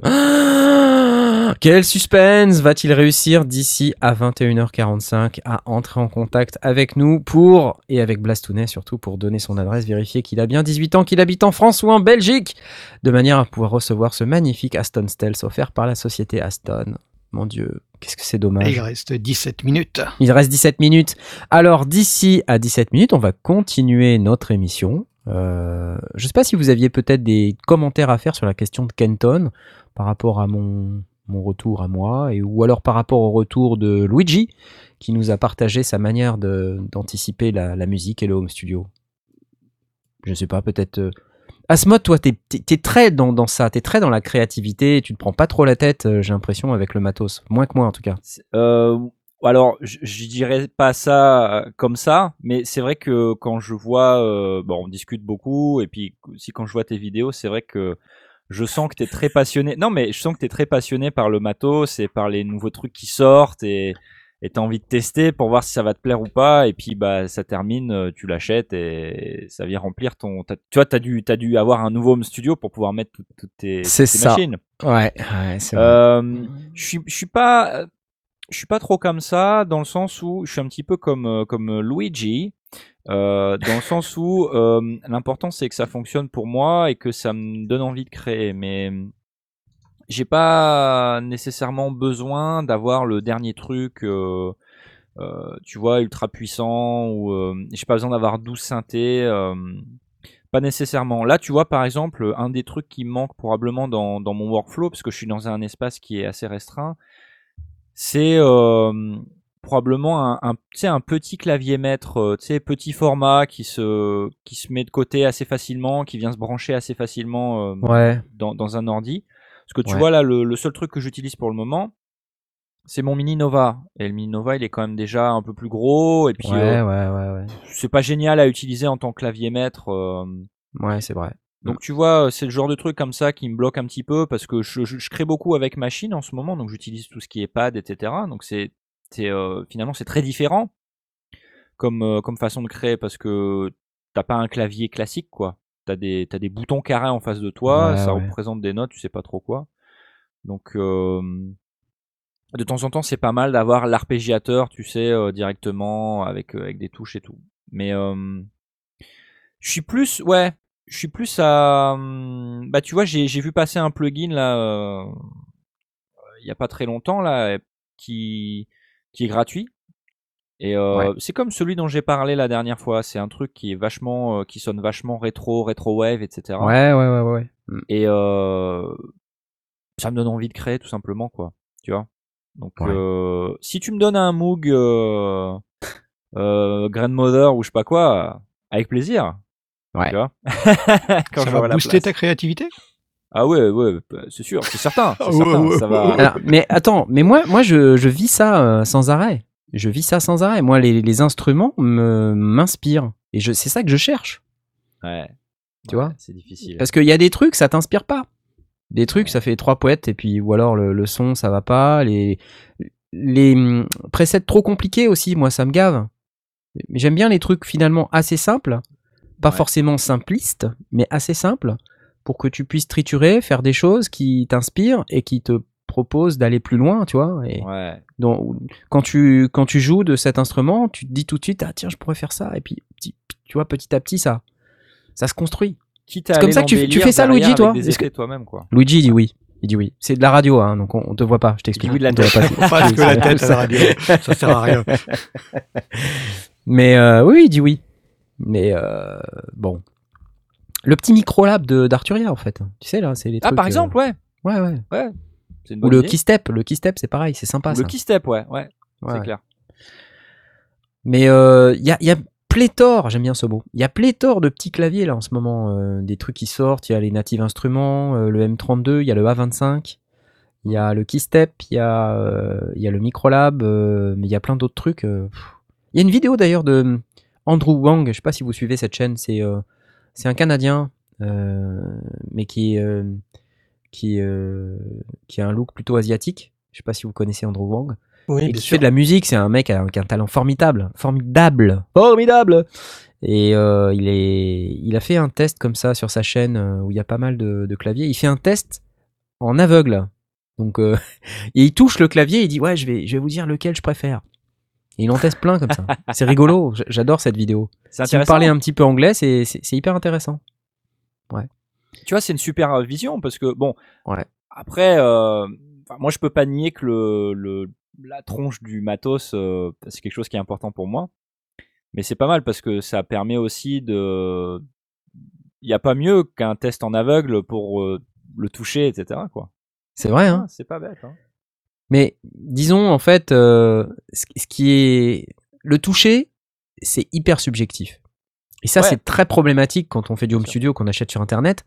Quel suspense Va-t-il réussir d'ici à 21h45 à entrer en contact avec nous pour, et avec Blastounet surtout, pour donner son adresse, vérifier qu'il a bien 18 ans, qu'il habite en France ou en Belgique, de manière à pouvoir recevoir ce magnifique Aston Stealth offert par la société Aston. Mon dieu, qu'est-ce que c'est Et dommage. il reste 17 minutes. Il reste 17 minutes. Alors d'ici à 17 minutes, on va continuer notre émission. Euh, je ne sais pas si vous aviez peut-être des commentaires à faire sur la question de Kenton par rapport à mon, mon retour à moi, et, ou alors par rapport au retour de Luigi, qui nous a partagé sa manière d'anticiper la, musique et le home studio. Je ne sais pas, peut-être... Euh... Asmod, toi, t'es es, très dans, dans ça, t'es très dans la créativité, tu te prends pas trop la tête, euh, j'ai l'impression, avec le matos. Moins que moi, en tout cas. Euh, alors, je dirais pas ça comme ça, mais c'est vrai que quand je vois, bon, on discute beaucoup, et puis aussi quand je vois tes vidéos, c'est vrai que je sens que tu es très passionné. Non, mais je sens que tu es très passionné par le matos et par les nouveaux trucs qui sortent et tu as envie de tester pour voir si ça va te plaire ou pas. Et puis, bah, ça termine, euh, tu l'achètes et ça vient remplir ton. Tu vois, tu as dû, t'as dû avoir un nouveau home studio pour pouvoir mettre toutes, toutes tes, C'est toutes tes ça. machines. Ouais, ouais c'est Euh, je suis, je suis pas, je suis pas trop comme ça dans le sens où je suis un petit peu comme euh, comme Luigi, dans le sens où euh, l'important c'est que ça fonctionne pour moi et que ça me donne envie de créer, mais j'ai pas nécessairement besoin d'avoir le dernier truc. euh, euh, tu vois, ultra puissant ou euh, j'ai pas besoin d'avoir 12 synthés. euh, pas nécessairement. Là, tu vois, par exemple, un des trucs qui me manque probablement dans, mon workflow, parce que je suis dans un espace qui est assez restreint, c'est euh, probablement un, un, un petit clavier maître, euh, petit format qui se, qui se met de côté assez facilement, qui vient se brancher assez facilement euh, Ouais. dans, dans un ordi. Parce que tu Ouais. vois, là, le, le seul truc que j'utilise pour le moment, c'est mon Mini Nova. Et le Mini Nova, il est quand même déjà un peu plus gros. Et puis, Ouais, euh, ouais, ouais, ouais. c'est pas génial à utiliser en tant que clavier maître. euh, Ouais, c'est vrai. donc tu vois, c'est le genre de truc comme ça qui me bloque un petit peu parce que je, je- je crée beaucoup avec machine en ce moment, donc j'utilise tout ce qui est pad, etc. Donc c'est, c'est, euh, finalement c'est très différent comme, euh, comme façon de créer parce que t'as pas un clavier classique quoi. T'as des, t'as des boutons carrés en face de toi, Ouais, ça ouais. représente des notes, tu sais pas trop quoi. Donc euh, de temps en temps c'est pas mal d'avoir l'arpégiateur, tu sais, euh, directement avec, avec des touches et tout. Mais je suis plus, ouais, je suis plus à, bah tu vois, j'ai j'ai vu passer un plugin là, il y a pas très longtemps là, qui qui est gratuit. Et euh, Ouais. c'est comme celui dont j'ai parlé la dernière fois. C'est un truc qui est vachement, euh, qui sonne vachement rétro, rétro wave, etc. Ouais, ouais, ouais, ouais. Mm. Et euh, ça me donne envie de créer tout simplement quoi. Tu vois? Donc Ouais. euh, si tu me donnes un Moog euh, euh, Grandmother ou je sais pas quoi, avec plaisir. Ouais. Tu vois? Quand ça j'aurai va la booster place. ta créativité? Ah ouais, ouais, bah, c'est sûr, c'est certain, c'est certain, ouais, ouais, ça va. Alors, mais attends, mais moi, moi je, je vis ça euh, sans arrêt. Je vis ça sans arrêt. Moi, les, les instruments me- m'inspirent. Et je, c'est ça que je cherche. Ouais. Tu Ouais, vois C'est difficile. Parce qu'il y a des trucs, ça t'inspire pas. Des trucs, ça fait trois poètes, et puis, ou alors le, le son, ça va pas. Les, les hum, presets trop compliqués aussi, moi, ça me gave. Mais J'aime bien les trucs finalement assez simples, pas Ouais. forcément simplistes, mais assez simples, pour que tu puisses triturer, faire des choses qui t'inspirent et qui te proposent d'aller plus loin, tu vois. Et Ouais. donc, quand, tu, quand tu joues de cet instrument, tu te dis tout de suite, ah tiens, je pourrais faire ça. Et puis, tu vois, petit à petit, ça, ça se construit. C'est comme ça que tu- tu fais ça, Luigi, toi que- toi-même, quoi. Luigi dit oui. Il dit oui. C'est de la radio, hein, donc on, on te voit pas. Je t'explique. oui de la On te voit pas. Pas que la tête à la radio. Ça sert à rien. Mais euh, oui, il dit oui. Mais euh, bon. Le petit micro-lab de- d'Arturia, en fait. Tu sais, là, c'est les Ah, trucs, par euh, exemple, ouais. Ouais, ouais. Une Ou le idée. keystep. Le keystep, c'est pareil, c'est sympa, ça. Le keystep, ouais, ouais, Ouais, c'est ouais. clair. Mais euh, il y, a, y a pléthore, j'aime bien ce mot, il y a pléthore de petits claviers là en ce moment, euh, des trucs qui sortent, il y a les Native Instruments, euh, le M32, il y a le A25, il y a le Keystep, il y, a, euh, il y a le Microlab, euh, mais il y a plein d'autres trucs. euh. Il y a une vidéo d'ailleurs de euh, Andrew Wang, je sais pas si vous suivez cette chaîne, c'est euh, c'est un Canadien, euh, mais qui, euh, qui, euh, qui a un look plutôt asiatique. Je sais pas si vous connaissez Andrew Wang Oui, et bien qui sûr. fait de la musique. C'est un mec avec un talent formidable, formidable, formidable. Et euh, il, est, il a fait un test comme ça sur sa chaîne où il y a pas mal de, de claviers. Il fait un test en aveugle. Donc, euh, et il touche le clavier et il dit Ouais, je vais, je vais vous dire lequel je préfère. Et il en teste plein comme ça. C'est rigolo. J'adore cette vidéo. Si vous parlez un petit peu anglais, c'est hyper intéressant. Tu vois, c'est une super euh, vision parce que bon. Ouais. Après, euh, moi, je peux pas nier que le, le la tronche du matos, euh, c'est quelque chose qui est important pour moi. Mais c'est pas mal parce que ça permet aussi de. Il n'y a pas mieux qu'un test en aveugle pour euh, le toucher, etc. Quoi. C'est vrai, hein Ah, c'est pas bête. Hein. Mais disons, en fait, euh, ce qui est. Le toucher, c'est hyper subjectif. Et ça, Ouais. c'est très problématique quand on fait du home studio, qu'on achète sur Internet.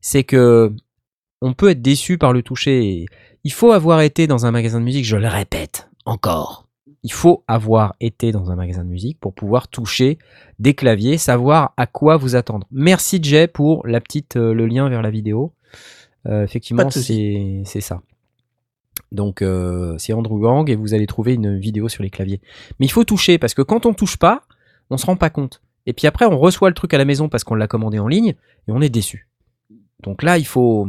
C'est que on peut être déçu par le toucher. Il faut avoir été dans un magasin de musique, je le répète encore. Il faut avoir été dans un magasin de musique pour pouvoir toucher des claviers, savoir à quoi vous attendre. Merci Jay pour la petite, euh, le lien vers la vidéo. Euh, effectivement, c'est ça. Donc euh, c'est Andrew Gang et vous allez trouver une vidéo sur les claviers. Mais il faut toucher parce que quand on touche pas, on se rend pas compte. Et puis après, on reçoit le truc à la maison parce qu'on l'a commandé en ligne et on est déçu. Donc là, il faut,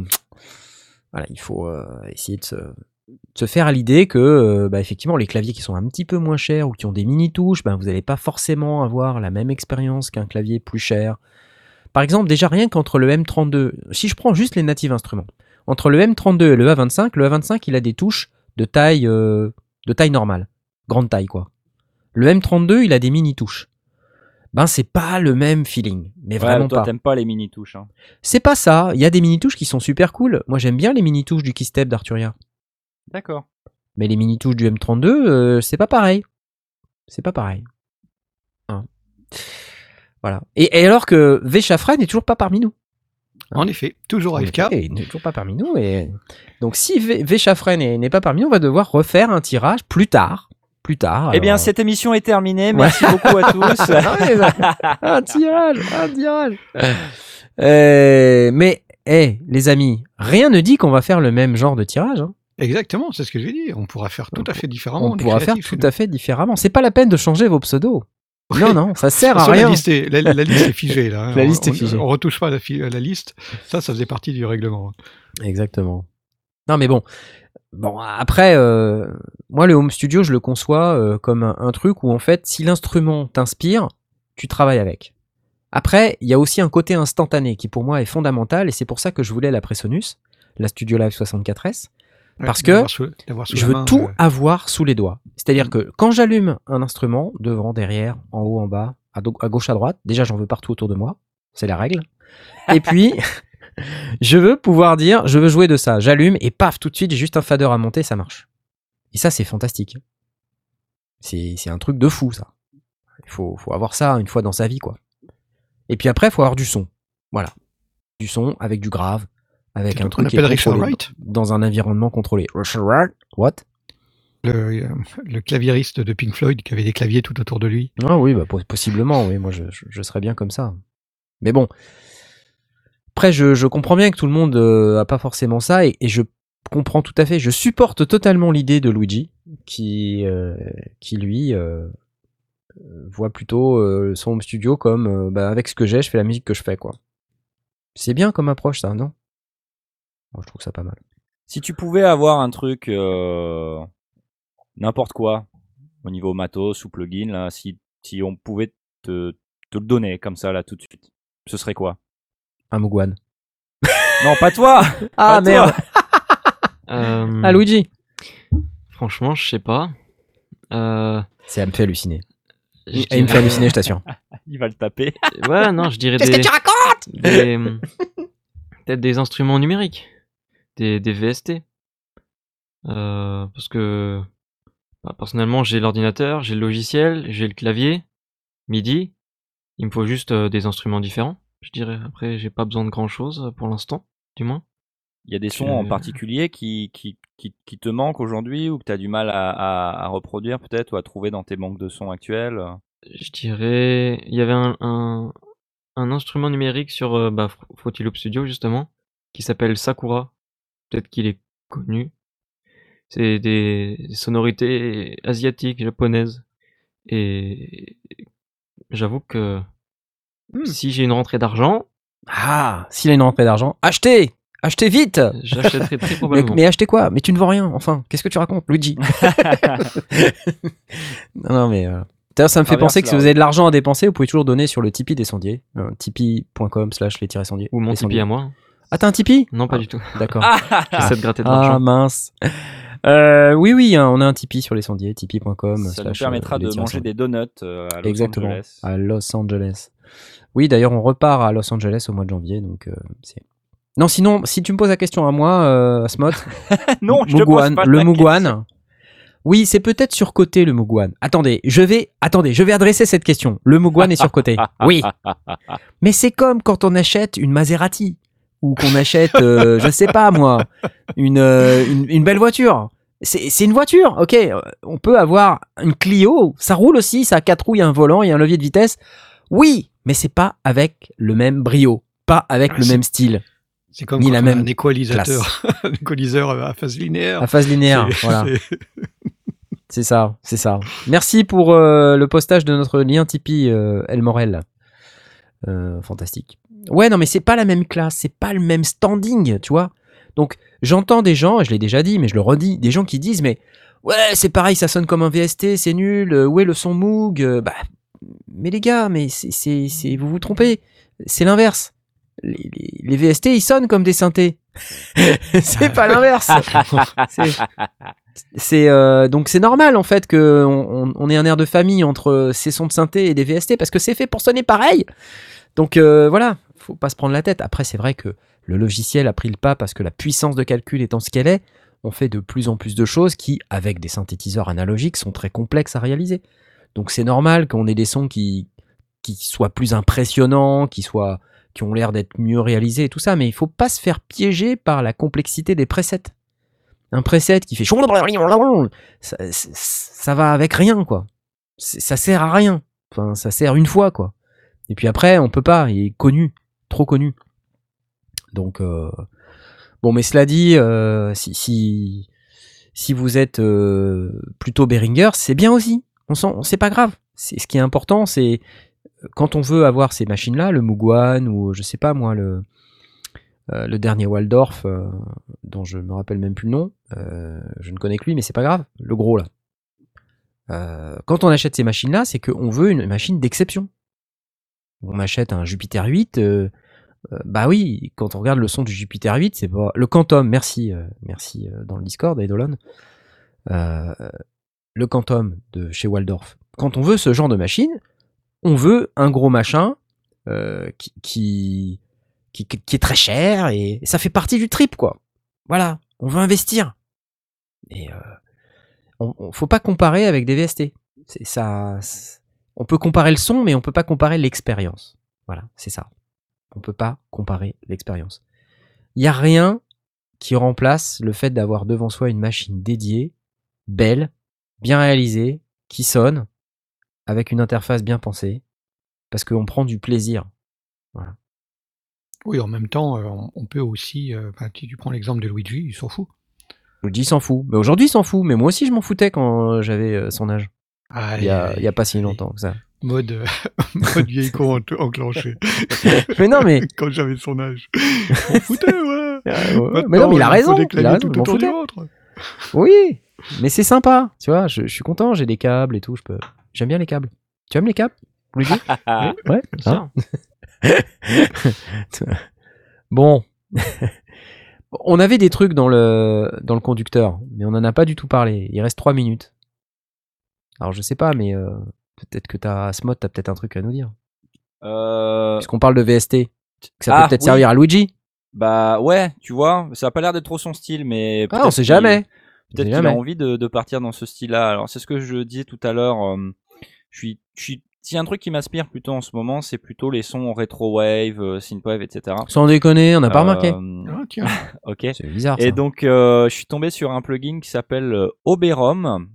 voilà, il faut euh, essayer de se, faire à l'idée que, euh, bah, effectivement, les claviers qui sont un petit peu moins chers ou qui ont des mini touches, ben, vous n'allez pas forcément avoir la même expérience qu'un clavier plus cher. Par exemple, déjà rien qu'entre le M32, si je prends juste les native instruments, entre le M32 et le A25, le A25 il a des touches de taille, euh, de taille normale, grande taille quoi. Le M32, il a des mini touches. Ben c'est pas le même feeling, mais Ouais, vraiment toi, pas. t'aimes pas les mini touches. Hein. C'est pas ça. Il y a des mini touches qui sont super cool. Moi j'aime bien les mini touches du Keystep d'Arturia. D'accord. Mais les mini touches du M32, euh, c'est pas pareil. C'est pas pareil. Hein. Voilà. Et, et alors que Véchafra n'est toujours pas parmi nous. En effet, toujours AFK. effet, il n'est toujours pas parmi nous. Et... Donc si V- Véchafra n'est pas parmi nous, on va devoir refaire un tirage plus tard. Plus tard. Eh bien, cette émission est terminée. Merci beaucoup à tous. un tirage, un tirage. Euh, mais, eh, les amis, rien ne dit qu'on va faire le même genre de tirage. hein. Exactement, c'est ce que je vais dire. On pourra faire tout à fait différemment. On pourra faire tout à fait. fait différemment. C'est pas la peine de changer vos pseudos. Non, non, ça sert à La rien. liste, est, la, la liste est figée là. hein. La On- liste est on- figée. On, retouche pas la, la liste. Ça, ça faisait partie du règlement. Exactement. Non, mais bon. Bon, après, euh, moi, le home studio, je le conçois euh, comme un, un truc où, en fait, si l'instrument t'inspire, tu travailles avec. Après, il y a aussi un côté instantané qui, pour moi, est fondamental, et c'est pour ça que je voulais la Presonus, la Studio Live 64S. Parce que sous- sous Je veux main, tout euh, avoir sous les doigts. C'est-à-dire que quand j'allume un instrument, devant, derrière, en haut, en bas, à, gauche, à droite, déjà j'en veux partout autour de moi. C'est la règle. Et puis, je veux pouvoir dire, je veux jouer de ça. J'allume et paf, tout de suite, j'ai juste un fader à monter, ça marche. Et ça, c'est fantastique. C'est c'est un truc de fou, ça. Il faut, faut avoir ça une fois dans sa vie, quoi. Et puis après, il faut avoir du son. Voilà. Du son avec du grave, avec un qu'on truc qui est appelle Richard Wright dans un environnement contrôlé. Richard Wright What? Le, euh, le claviériste de Pink Floyd qui avait des claviers tout autour de lui. Ah oui, bah, po- possiblement, oui, moi je, je, je serais bien comme ça. Mais bon, après je, je comprends bien que tout le monde euh, a pas forcément ça et, et je comprends tout à fait, je supporte totalement l'idée de Luigi qui, euh, qui lui euh, euh, voit plutôt euh, son home studio comme euh, bah, avec ce que j'ai, je fais la musique que je fais quoi. C'est bien comme approche ça, non? Moi je trouve ça pas mal. Si tu pouvais avoir un truc, euh, n'importe quoi, au niveau matos ou plugin, là, si, si on pouvait te, te le donner comme ça, là, tout de suite, ce serait quoi? Un Mugwan. Non, pas toi Ah Pas toi. merde Euh, Ah Luigi Franchement, je sais pas. Euh, Ça me fait halluciner. je Il me fait halluciner, je t'assure. Il va le taper. Ouais, non, je dirais Qu'est-ce des, que tu racontes? des- peut-être des instruments numériques, des, des VST. Euh, parce que bah, personnellement, j'ai l'ordinateur, j'ai le logiciel, j'ai le clavier, MIDI. Il me faut juste euh, des instruments différents, je dirais. Après, j'ai pas besoin de grand chose pour l'instant, du moins. Il y a des sons en particulier qui, qui, qui, qui te manquent aujourd'hui ou que tu as du mal à, à, à reproduire peut-être ou à trouver dans tes banques de sons actuels Je dirais, il y avait un, un, un instrument numérique sur euh, bah, Fr- Fruity Loop Studio justement, qui s'appelle Sakura. Peut-être qu'il est connu. C'est des sonorités asiatiques, japonaises. Et j'avoue que Hmm. si j'ai une rentrée d'argent, Ah, s'il a une rentrée d'argent, achetez Achetez vite j'achèterai très mais, probablement. mais achetez quoi? Mais tu ne vends rien, enfin. Qu'est-ce que tu racontes, Luigi? Non, non, mais... euh, D'ailleurs, ça me fait penser que si vous avez de l'argent à dépenser, vous pouvez toujours donner sur le Tipeee des sondiers. euh, tipeee.com slash les sondiers. Ou mon Tipeee à moi. Ah, t'as un Tipeee? Non, pas Ah, du tout. D'accord. J'essaie de gratter de Ah, l'argent. mince. Euh, oui, oui, hein, on a un Tipeee sur les sondiers, tipeee.com. Ça nous permettra euh, de manger des donuts euh, à Los Exactement, Angeles. à Los Angeles. Oui, d'ailleurs, on repart à Los Angeles au mois de janvier, donc euh, c'est. Non, sinon, si tu me poses la question à moi, euh, Asmod, non, je te pose pas le Mugwan. Oui, c'est peut-être surcoté le Mugwan. Attendez, je vais, attendez, je vais adresser cette question. Le Mugwan est surcoté. Oui, mais c'est comme quand on achète une Maserati ou qu'on achète, euh, je sais pas moi, une, euh, une, une belle voiture. C'est une voiture, ok. euh, On peut avoir une Clio, ça roule aussi, ça a quatre roues, il y a un volant, il y a un levier de vitesse. Oui, mais c'est pas avec le même brio, pas avec le même style, C'est comme Ni la même un équalisateur, un équaliseur à phase linéaire. à phase linéaire. C'est- Voilà. c'est- C'est ça, c'est ça. Merci pour euh, le postage de notre lien Tipeee, euh, El Morel. Euh, fantastique. Ouais, non, mais c'est pas la même classe, c'est pas le même standing, tu vois. Donc, j'entends des gens, je l'ai déjà dit, mais je le redis, des gens qui disent, mais ouais, c'est pareil, ça sonne comme un VST, c'est nul, euh, où est le son Moog Euh, Bah, mais les gars, mais c'est, vous vous trompez, c'est l'inverse. Les, VST, ils sonnent comme des synthés. c'est pas l'inverse. C'est- euh, donc c'est normal en fait que on, ait un air de famille entre ces sons de synthé et des VST parce que c'est fait pour sonner pareil. Donc voilà, faut pas se prendre la tête. Après, c'est vrai que le logiciel a pris le pas parce que la puissance de calcul étant ce qu'elle est, on fait de plus en plus de choses qui, avec des synthétiseurs analogiques, sont très complexes à réaliser. Donc c'est normal qu'on ait des sons qui, qui soient plus impressionnants, qui soient qui ont l'air d'être mieux réalisés et tout ça, mais il faut pas se faire piéger par la complexité des presets. Un preset qui fait ça, va avec rien quoi. Ça sert à rien. Enfin, ça sert une fois quoi. Et puis après, on peut pas. Il est connu, trop connu. Donc euh, bon, mais cela dit, euh, si, vous êtes euh, plutôt Behringer, c'est bien aussi. On c'est pas grave. C'est ce qui est important, c'est quand on veut avoir ces machines-là, le Mugwan ou je sais pas moi le dernier Waldorf, dont je me rappelle même plus le nom, je ne connais que lui, mais c'est pas grave, le gros là. Quand on achète ces machines-là, c'est qu'on veut une machine d'exception. On achète un Jupiter 8, euh, euh, bah oui, quand on regarde le son du Jupiter 8, c'est pas le Quantum. Merci, euh, merci dans le Discord, Eidolon. Le Quantum de chez Waldorf. Quand on veut ce genre de machine, on veut un gros machin qui, est très cher et ça fait partie du trip, quoi. Voilà, on veut investir. Et on, on- faut pas comparer avec des VST. C'est ça. On peut comparer le son, mais on peut pas comparer l'expérience. Voilà, c'est ça. On peut pas comparer l'expérience. Il y a rien qui remplace le fait d'avoir devant soi une machine dédiée, belle, bien réalisée, qui sonne, avec une interface bien pensée, parce qu'on prend du plaisir. Oui, en même temps, euh, on, peut aussi. euh, si tu prends l'exemple de Luigi, il s'en fout. Luigi s'en fout. Mais aujourd'hui, il s'en fout. Mais moi aussi, je m'en foutais quand j'avais euh, son âge. Il y, a, il y a pas si longtemps que ça. Mode, mode vieille con en- enclenché. Mais non, mais. Quand j'avais son âge. On foutait, ouais. Ouais. Maintenant, mais non, mais il a raison. Il a raison, tout autour du. Oui, mais c'est sympa. Tu vois, je, je suis content. J'ai des câbles et tout. Je peux. J'aime bien les câbles. Tu aimes les câbles, Luigi Ah, Ouais. Hein bon. on avait des trucs dans le, dans le conducteur, mais on n'en a pas du tout parlé. Il reste 3 minutes. Alors je sais pas, mais euh, peut-être que t'as Asmod, t'as peut-être un truc à nous dire. Euh, Puisqu'on parle de VST, que ça peut Ah, peut-être oui. servir à Luigi. bah ouais, tu vois, ça a pas l'air d'être trop son style, mais Ah, peut-être on sait jamais. Peut-être qu'il a envie de, de partir dans ce style-là. Alors c'est ce que je disais tout à l'heure. euh, je suis, je suis, s'il y a un truc qui m'inspire plutôt en ce moment, c'est plutôt les sons rétro wave, euh, synthwave, etc. Sans déconner, on n'a pas remarqué. Euh, Ah, tiens. ok. C'est bizarre. Et donc, euh, je suis tombé sur un plugin qui s'appelle Oberom,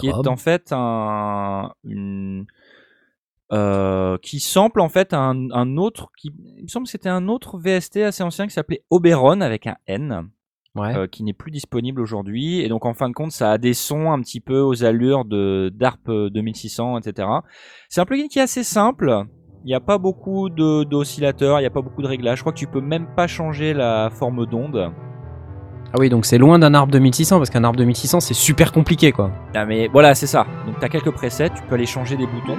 Qui Rob. est en fait un, une, euh, qui sample en fait un, un autre, qui, il me semble que c'était un autre VST assez ancien qui s'appelait Oberon avec un N, Ouais. euh, qui n'est plus disponible aujourd'hui. Et donc, en fin de compte, ça a des sons un petit peu aux allures de d'ARP 2600, etc. C'est un plugin qui est assez simple. Il n'y a pas beaucoup d'oscillateurs, il n'y a pas beaucoup de réglages. Je crois que tu peux même pas changer la forme d'onde. Ah oui, donc c'est loin d'un arbre 2600 parce qu'un arbre 2600 c'est super compliqué quoi. Ah mais voilà, c'est ça. Donc tu as quelques presets, tu peux aller changer des boutons.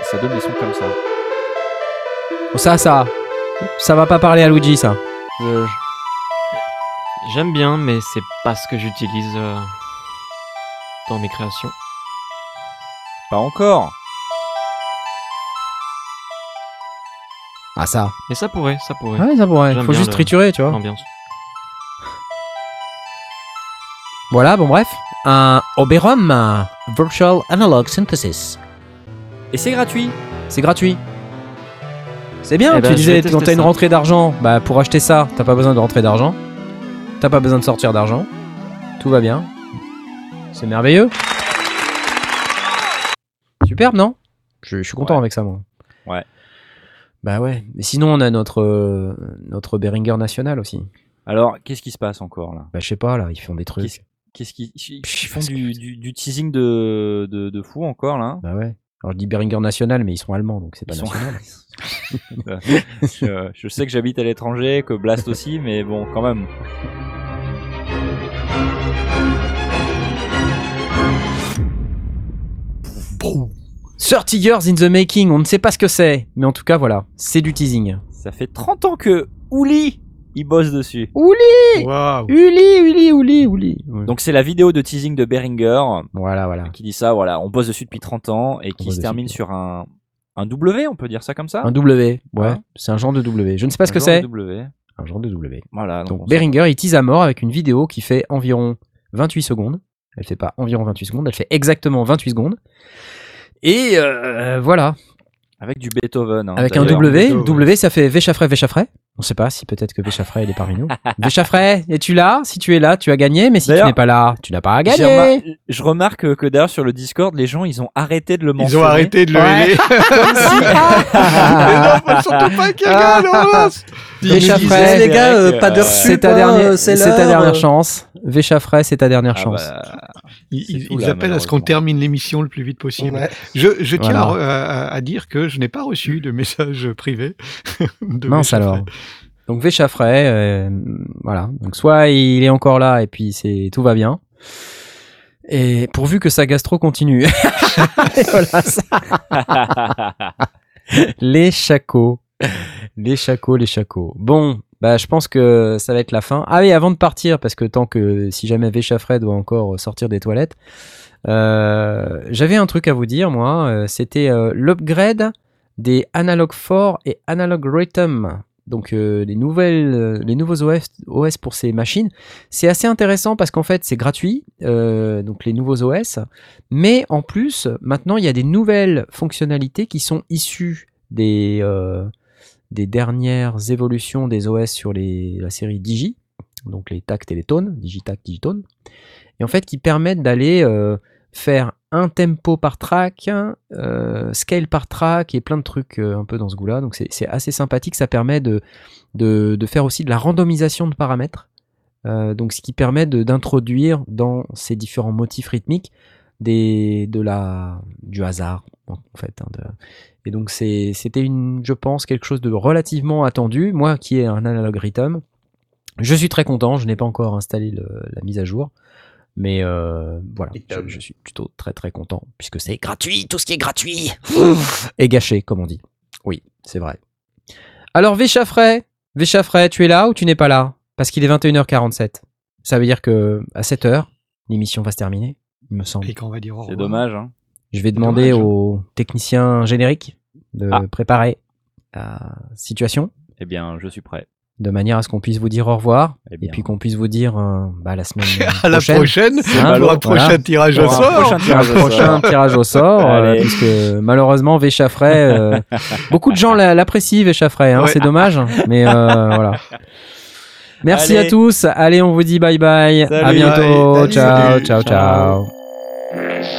Et ça donne des sons comme ça. Bon, ça, ça, ça va pas parler à Luigi ça. Je- J'aime bien, mais c'est pas ce que j'utilise euh, dans mes créations. Pas encore. Ah ça. Mais ça pourrait, ça pourrait. Ouais, ça pourrait. J'aime Faut bien juste le- triturer, tu vois. L'ambiance. Voilà, bon bref. Un Oberon euh, Virtual Analog Synthesis. Et c'est gratuit. C'est gratuit. C'est bien, Eh tu ben, je disais, vais quand t'as une ça. rentrée d'argent, bah pour acheter ça, t'as pas besoin de rentrer d'argent. T'as pas besoin de sortir d'argent. Tout va bien. C'est merveilleux. Superbe, non? Je, je suis content Ouais. avec ça, moi. Ouais. Bah ouais. Mais sinon, on a notre, euh, notre Behringer national aussi. Alors, qu'est-ce qui se passe encore là? Bah je sais pas, là, ils font des trucs. Qu'est-ce qu'est-ce qui ils font du, qu'ils du, du teasing de, de, de fou encore là? Bah ouais. Alors je dis Behringer national, mais ils sont allemands, donc c'est pas Ils sont- national. je, je sais que j'habite à l'étranger, que Blast aussi, mais bon, quand même. Boum. 30 Years in the Making, on ne sait pas ce que c'est, mais en tout cas voilà, c'est du teasing. Ça fait 30 ans que Ouli il bosse dessus. Ouli Waouh. Uli, Uli, Uli, Uli. Donc c'est la vidéo de teasing de Beringer voilà, voilà. qui dit ça, voilà, on bosse dessus depuis 30 ans et qui se termine sur un, un W, on peut dire ça comme ça Un W, ouais. Hein C'est un genre de W. Je ne sais pas ce Un que genre c'est. de W. Un genre de W. Voilà. Donc on Behringer, il tease à mort avec une vidéo qui fait environ 28 secondes. Elle fait pas environ 28 secondes, elle fait exactement 28 secondes. Et euh, voilà, s'en- Avec du Beethoven. hein, avec un. W. W, ça fait Véchafray, Véchafray. On sait pas si peut-être que Véchafray, il est parmi nous. Véchafray, es-tu là? Si tu es là, tu as gagné, mais si tu n'es pas là, tu n'as pas à gagner. remar- Je remarque que, d'ailleurs sur le Discord, les gens ils ont arrêté de le mentionner. Ils ont arrêté de le Ouais. aider. Mais non, faut surtout pas qu'il gagne, lance. Véchafray, les gars, euh, pas de euh, reçu, c'est ta dernière, euh, c'est ta dernière euh. chance. Véchafray, c'est ta dernière Ah chance. bah, Ils, là, appellent à ce qu'on termine l'émission le plus vite possible. Ouais. Je, je tiens Voilà. à, à- à dire que je n'ai pas reçu de message privé. de Mince alors. Donc Véchafray, euh, voilà. Donc soit il est encore là et puis c'est tout va bien. Et pourvu que sa gastro continue. Et voilà ça. Les chacos. Les chacos, les chacos. Bon, bah je pense que ça va être la fin. Ah oui, avant de partir, parce que tant que si jamais Véchafray doit encore sortir des toilettes, euh, j'avais un truc à vous dire, moi. euh, C'était euh, l'upgrade des Analog 4 et Analog Rhythm. Donc euh, les, nouvelles, euh, les nouveaux OS, OS pour ces machines. C'est assez intéressant parce qu'en fait c'est gratuit, euh, donc les nouveaux OS. Mais en plus, maintenant il y a des nouvelles fonctionnalités qui sont issues des, des dernières évolutions des OS sur les, la série Digi, donc les Tact et les Tones, Digitact, Digitone. Et en fait qui permettent d'aller faire un tempo par track, euh, scale par track et plein de trucs euh, un peu dans ce goût-là. Donc c'est assez sympathique. Ça permet de, de, faire aussi de la randomisation de paramètres. Euh, donc ce qui permet d'introduire dans ces différents motifs rythmiques de la, du hasard en fait. hein, et donc c'était une, je pense, quelque chose de relativement attendu. Moi qui ai un analog rhythm, je suis très content. Je n'ai pas encore installé la mise à jour. Mais euh, voilà, je, suis plutôt très très content puisque c'est gratuit, tout ce qui est gratuit est gâché, comme on dit. Oui, c'est vrai. Alors Véchafray, Véchafray, tu es là ou tu n'es pas là? Parce qu'il est 21h47. Ça veut dire que à 7h, l'émission va se terminer, il me semble. Et qu'on va dire au c'est dommage. Hein. Je vais demander dommage. au technicien générique de Ah. préparer la situation Eh bien, je suis prêt. De manière à ce qu'on puisse vous dire au revoir Eh et puis qu'on puisse vous dire euh, bah, la semaine À la prochaine. prochaine, Hein, pour un voilà. prochain tirage au sort. prochain tirage au sort. prochain tirage au sort, euh, puisque malheureusement Véchafray, euh, beaucoup de gens l'a- l'apprécient Véchafray, hein, Ouais. c'est dommage, mais euh, voilà. Merci Allez. à tous, allez on vous dit bye bye, à bientôt, Bye. ciao, Salut. ciao, ciao. Let's